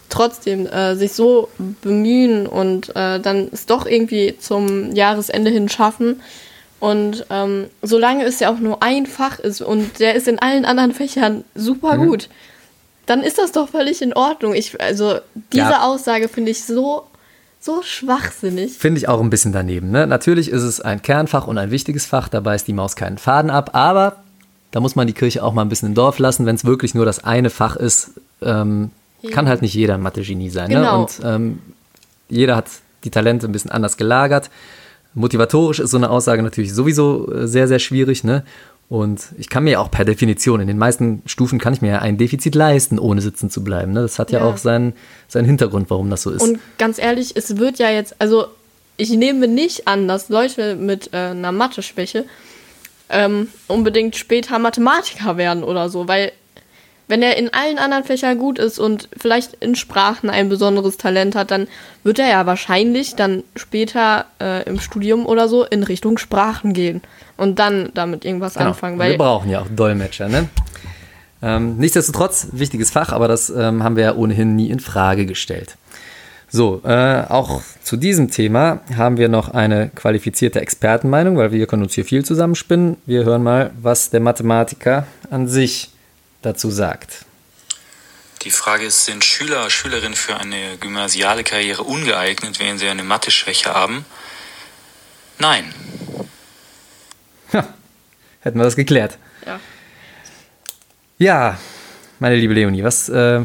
trotzdem äh, sich so bemühen und äh, dann es doch irgendwie zum Jahresende hin schaffen. Und ähm, solange es ja auch nur ein Fach ist und der ist in allen anderen Fächern super mhm. gut, dann ist das doch völlig in Ordnung. Ich, also diese ja. Aussage finde ich so, so schwachsinnig. Finde ich auch ein bisschen daneben. Ne? Natürlich ist es ein Kernfach und ein wichtiges Fach, da beißt die Maus keinen Faden ab, aber da muss man die Kirche auch mal ein bisschen im Dorf lassen, wenn es wirklich nur das eine Fach ist. Ähm, ja. Kann halt nicht jeder ein Mathe-Genie sein. Ne? Genau. Ne? Und ähm, jeder hat die Talente ein bisschen anders gelagert. Motivatorisch ist so eine Aussage natürlich sowieso äh, sehr, sehr schwierig. Ne? Und ich kann mir ja auch per Definition, in den meisten Stufen kann ich mir ja ein Defizit leisten, ohne sitzen zu bleiben. Ne? Das hat ja, ja, auch seinen, seinen Hintergrund, warum das so ist. Und ganz ehrlich, es wird ja jetzt, also ich nehme nicht an, dass Leute mit äh, einer Mathe-Schwäche ähm, unbedingt später Mathematiker werden oder so, weil wenn er in allen anderen Fächern gut ist und vielleicht in Sprachen ein besonderes Talent hat, dann wird er ja wahrscheinlich dann später äh, im Studium oder so in Richtung Sprachen gehen und dann damit irgendwas genau. anfangen. Weil wir brauchen ja auch Dolmetscher, ne? Ähm, nichtsdestotrotz, wichtiges Fach, aber das ähm, haben wir ja ohnehin nie in Frage gestellt. So, äh, auch zu diesem Thema haben wir noch eine qualifizierte Expertenmeinung, weil wir können uns hier viel zusammenspinnen. Wir hören mal, was der Mathematiker an sich dazu sagt. Die Frage ist, sind Schüler, Schülerinnen für eine gymnasiale Karriere ungeeignet, wenn sie eine Mathe-Schwäche haben? Nein, Hätten wir das geklärt. Ja. Ja, meine liebe Leonie, was äh,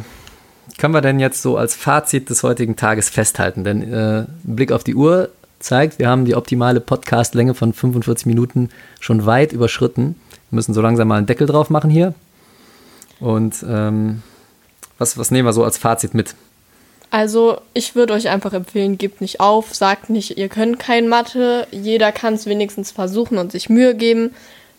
können wir denn jetzt so als Fazit des heutigen Tages festhalten? Denn äh, ein Blick auf die Uhr zeigt, wir haben die optimale Podcastlänge von 45 Minuten schon weit überschritten. Wir müssen so langsam mal einen Deckel drauf machen hier. Und ähm, was, was nehmen wir so als Fazit mit? Also, ich würde euch einfach empfehlen, gebt nicht auf, sagt nicht, ihr könnt kein Mathe. Jeder kann es wenigstens versuchen und sich Mühe geben.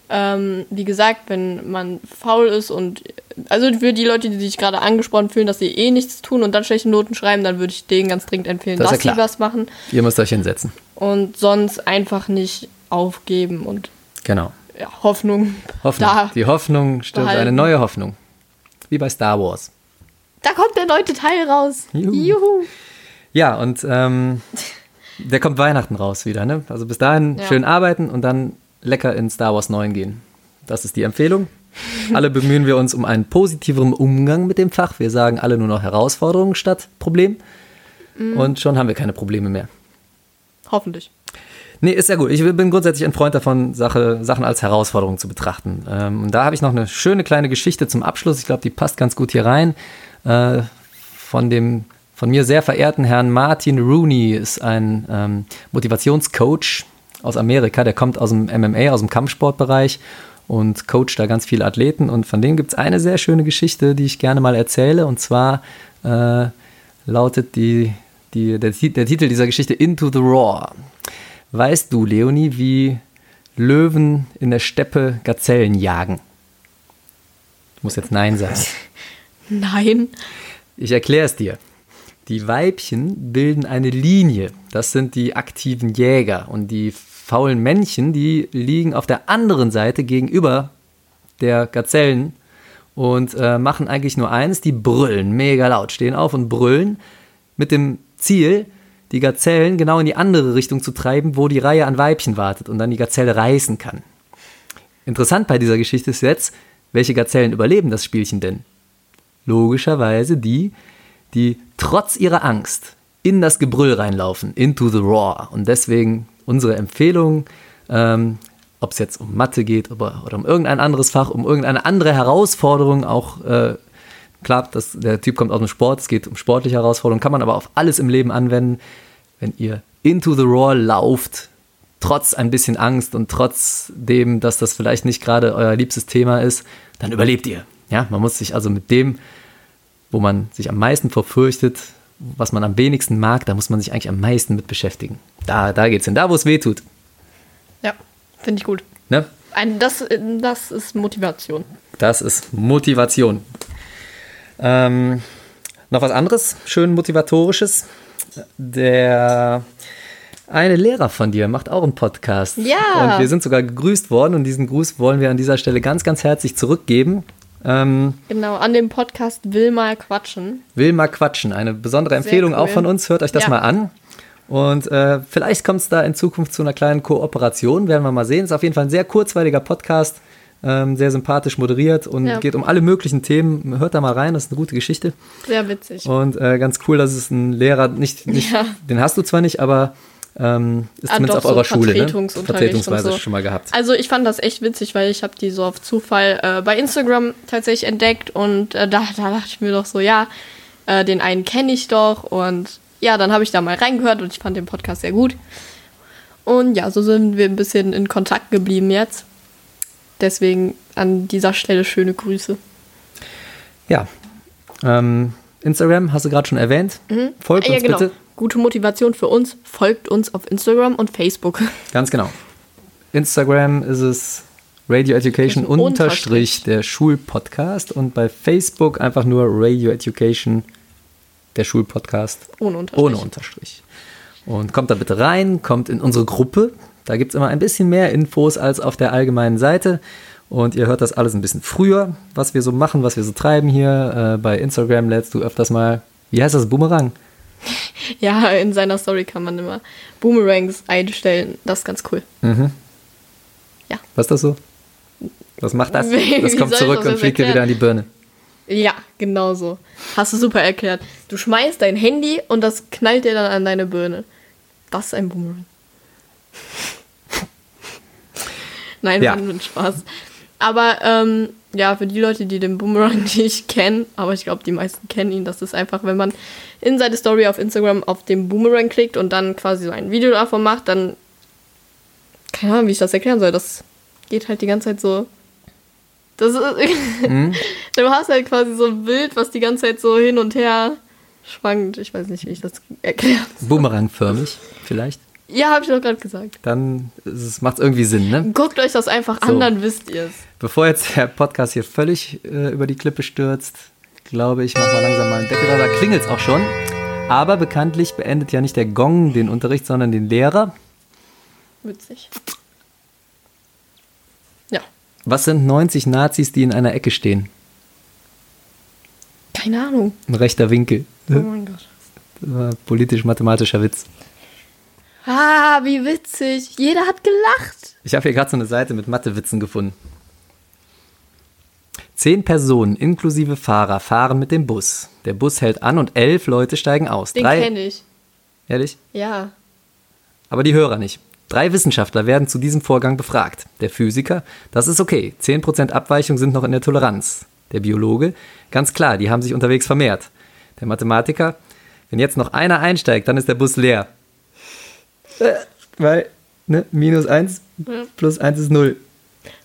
Ähm, wie gesagt, wenn man faul ist und also für die Leute, die sich gerade angesprochen fühlen, dass sie eh nichts tun und dann schlechte Noten schreiben, dann würde ich denen ganz dringend empfehlen, Das dass sie was machen Ihr müsst euch hinsetzen. und sonst einfach nicht aufgeben und Genau. ja, Hoffnung. Hoffnung. Die Hoffnung stirbt behalten. eine neue Hoffnung. Wie bei Star Wars. da kommt der neunte Teil raus. Juhu. Juhu. Ja, und ähm, der kommt Weihnachten raus wieder. Ne? Also bis dahin Ja. schön arbeiten und dann lecker in Star Wars 9 gehen. Das ist die Empfehlung. Alle bemühen wir uns um einen positiveren Umgang mit dem Fach. Wir sagen alle nur noch Herausforderungen statt Problem. Und schon haben wir keine Probleme mehr. Hoffentlich. Nee, ist ja gut. Ich bin grundsätzlich ein Freund davon, Sache, Sachen als Herausforderung zu betrachten. Ähm, und da habe ich noch eine schöne kleine Geschichte zum Abschluss. Ich glaube, die passt ganz gut hier rein. Äh, von dem von mir sehr verehrten Herrn Martin Rooney ist ein ähm, Motivationscoach aus Amerika. Der kommt aus dem MMA, aus dem Kampfsportbereich und coacht da ganz viele Athleten. Und von dem gibt es eine sehr schöne Geschichte, die ich gerne mal erzähle. Und zwar äh, lautet die, die, der, der Titel dieser Geschichte Into the Raw. Weißt du, Leonie, wie Löwen in der Steppe Gazellen jagen? Ich muss jetzt Nein sagen. Nein. Ich erkläre es dir. Die Weibchen bilden eine Linie. Das sind die aktiven Jäger. Und die faulen Männchen, die liegen auf der anderen Seite gegenüber der Gazellen und äh, machen eigentlich nur eins, die brüllen mega laut, stehen auf und brüllen mit dem Ziel, die Gazellen genau in die andere Richtung zu treiben, wo die Reihe an Weibchen wartet und dann die Gazelle reißen kann. Interessant bei dieser Geschichte ist jetzt, welche Gazellen überleben das Spielchen denn? Logischerweise die, die trotz ihrer Angst in das Gebrüll reinlaufen, into the raw. Und deswegen unsere Empfehlung, ähm, ob es jetzt um Mathe geht oder, oder um irgendein anderes Fach, um irgendeine andere Herausforderung, auch äh, klar, das, der Typ kommt aus dem Sport, es geht um sportliche Herausforderungen, kann man aber auf alles im Leben anwenden. Wenn ihr into the raw lauft, trotz ein bisschen Angst und trotz dem, dass das vielleicht nicht gerade euer liebstes Thema ist, dann überlebt ihr. Ja, man muss sich also mit dem, wo man sich am meisten verfürchtet, was man am wenigsten mag, da muss man sich eigentlich am meisten mit beschäftigen. Da, da geht's hin, da wo es weh tut. Ja, finde ich gut. Ne? Ein, das, das ist Motivation. Das ist Motivation. Ähm, noch was anderes, schön motivatorisches. Der eine Lehrer von dir macht auch einen Podcast. Ja. Und wir sind sogar gegrüßt worden und diesen Gruß wollen wir an dieser Stelle ganz, ganz herzlich zurückgeben. Ähm, Genau, an dem Podcast will mal quatschen. will mal quatschen. Eine besondere Empfehlung cool. auch von uns. Hört euch das Ja. mal an. Und äh, vielleicht kommt es da in Zukunft zu einer kleinen Kooperation. Werden wir mal sehen. Ist auf jeden Fall ein sehr kurzweiliger Podcast. Ähm, sehr sympathisch moderiert und Ja. geht um alle möglichen Themen. Hört da mal rein, das ist eine gute Geschichte. Sehr witzig. Und äh, ganz cool, dass es ein Lehrer nicht, nicht Ja. den hast du zwar nicht, aber ähm, ist Ah, zumindest doch, auf so eurer Schule, ne? Vertretungsweise so. schon mal gehabt. Also ich fand das echt witzig, weil ich habe die so auf Zufall äh, bei Instagram tatsächlich entdeckt und äh, da, da dachte ich mir doch so, ja, äh, den einen kenne ich doch und ja, dann habe ich da mal reingehört und ich fand den Podcast sehr gut. Und ja, so sind wir ein bisschen in Kontakt geblieben jetzt. Deswegen an dieser Stelle schöne Grüße. Ja. Ähm, Instagram hast du gerade schon erwähnt. Folgt Ah, ja, uns genau. bitte. Gute Motivation für uns. Folgt uns auf Instagram und Facebook. Ganz genau. Instagram ist es Radio Education Unterstrich. unterstrich der Schulpodcast und bei Facebook einfach nur Radio Education der Schulpodcast Ohne Unterstrich. ohne Unterstrich. Und kommt da bitte rein, kommt in unsere Gruppe. Da gibt es immer ein bisschen mehr Infos als auf der allgemeinen Seite. Und ihr hört das alles ein bisschen früher, was wir so machen, was wir so treiben hier. Äh, bei Instagram lädst du öfters mal, wie heißt das, Boomerang? Ja, in seiner Story kann man immer Boomerangs einstellen. Das ist ganz cool. Was ist das so? Was macht das? Das kommt zurück das und fliegt dir wieder an die Birne. Ja, genau so. Hast du super erklärt. Du schmeißt dein Handy und das knallt dir dann an deine Birne. Das ist ein Boomerang. Nein, Ja. war nur ein Spaß. Aber ähm, ja, für die Leute, die den Boomerang nicht kennen, aber ich glaube, die meisten kennen ihn, das ist einfach, wenn man in seine Story auf Instagram auf den Boomerang klickt und dann quasi so ein Video davon macht, dann keine Ahnung, wie ich das erklären soll. Das geht halt die ganze Zeit so. Das ist, Du hast halt quasi so ein Bild, was die ganze Zeit so hin und her schwankt. Ich weiß nicht, wie ich das erkläre. Boomerangförmig vielleicht. Ja, habe ich doch gerade gesagt. Dann macht es irgendwie Sinn, ne? Guckt euch das einfach So. an, dann wisst ihr es. Bevor jetzt der Podcast hier völlig äh, über die Klippe stürzt, glaube ich, machen wir langsam mal einen Deckel. Da klingelt es auch schon. Aber bekanntlich beendet ja nicht der Gong den Unterricht, sondern den Lehrer. Witzig. Ja, Was sind 90 Nazis, die in einer Ecke stehen? keine Ahnung. Ein rechter Winkel. Oh mein Gott. Das war Politisch-mathematischer Witz. Ah, wie witzig. Jeder hat gelacht. Ich habe hier gerade so eine Seite mit Mathewitzen gefunden. Zehn Personen inklusive Fahrer fahren mit dem Bus. Der Bus hält an und elf Leute steigen aus. Den kenne ich. ehrlich? Ja. Aber die Hörer nicht. Drei Wissenschaftler werden zu diesem Vorgang befragt. Der Physiker, das ist okay. 10% Abweichung sind noch in der Toleranz. Der Biologe, ganz klar, die haben sich unterwegs vermehrt. Der Mathematiker, wenn jetzt noch einer einsteigt, dann ist der Bus leer. Äh, Weil, ne, minus 1 Ja. plus 1 ist 0.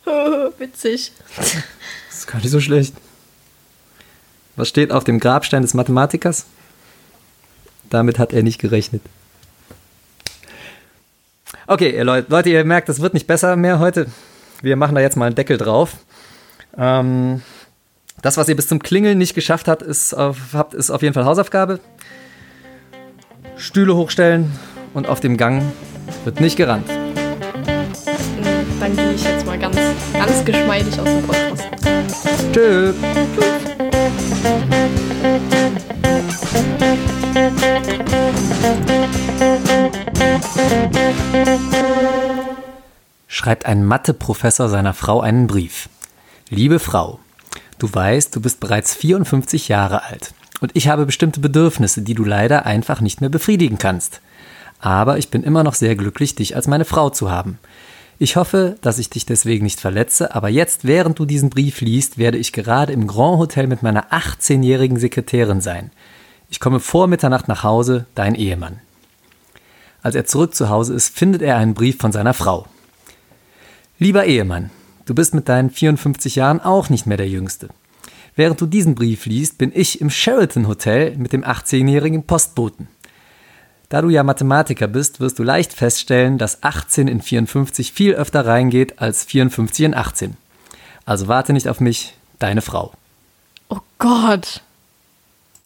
witzig. Das ist gar nicht so schlecht. Was steht auf dem Grabstein des Mathematikers? Damit hat er nicht gerechnet. Okay, ihr Leute, Leute, ihr merkt, das wird nicht besser mehr heute. Wir machen da jetzt mal einen Deckel drauf. Ähm, das, was ihr bis zum Klingeln nicht geschafft habt, ist auf, habt, ist auf jeden Fall Hausaufgabe. Stühle hochstellen und auf dem Gang wird nicht gerannt. Dann gehe ich jetzt mal ganz, ganz geschmeidig aus dem Podcast. Tschö. Schreibt ein Mathe-Professor seiner Frau einen Brief. Liebe Frau, du weißt, du bist bereits 54 Jahre alt und ich habe bestimmte Bedürfnisse, die du leider einfach nicht mehr befriedigen kannst. Aber ich bin immer noch sehr glücklich, dich als meine Frau zu haben. Ich hoffe, dass ich dich deswegen nicht verletze, aber jetzt, während du diesen Brief liest, werde ich gerade im Grand Hotel mit meiner 18-jährigen Sekretärin sein. Ich komme vor Mitternacht nach Hause, dein Ehemann. Als er zurück zu Hause ist, findet er einen Brief von seiner Frau. Lieber Ehemann, du bist mit deinen 54 Jahren auch nicht mehr der Jüngste. Während du diesen Brief liest, bin ich im Sheraton Hotel mit dem 18-jährigen Postboten. Da du ja Mathematiker bist, wirst du leicht feststellen, dass 18 in 54 viel öfter reingeht als 54 in 18. Also warte nicht auf mich, deine Frau. Oh Gott.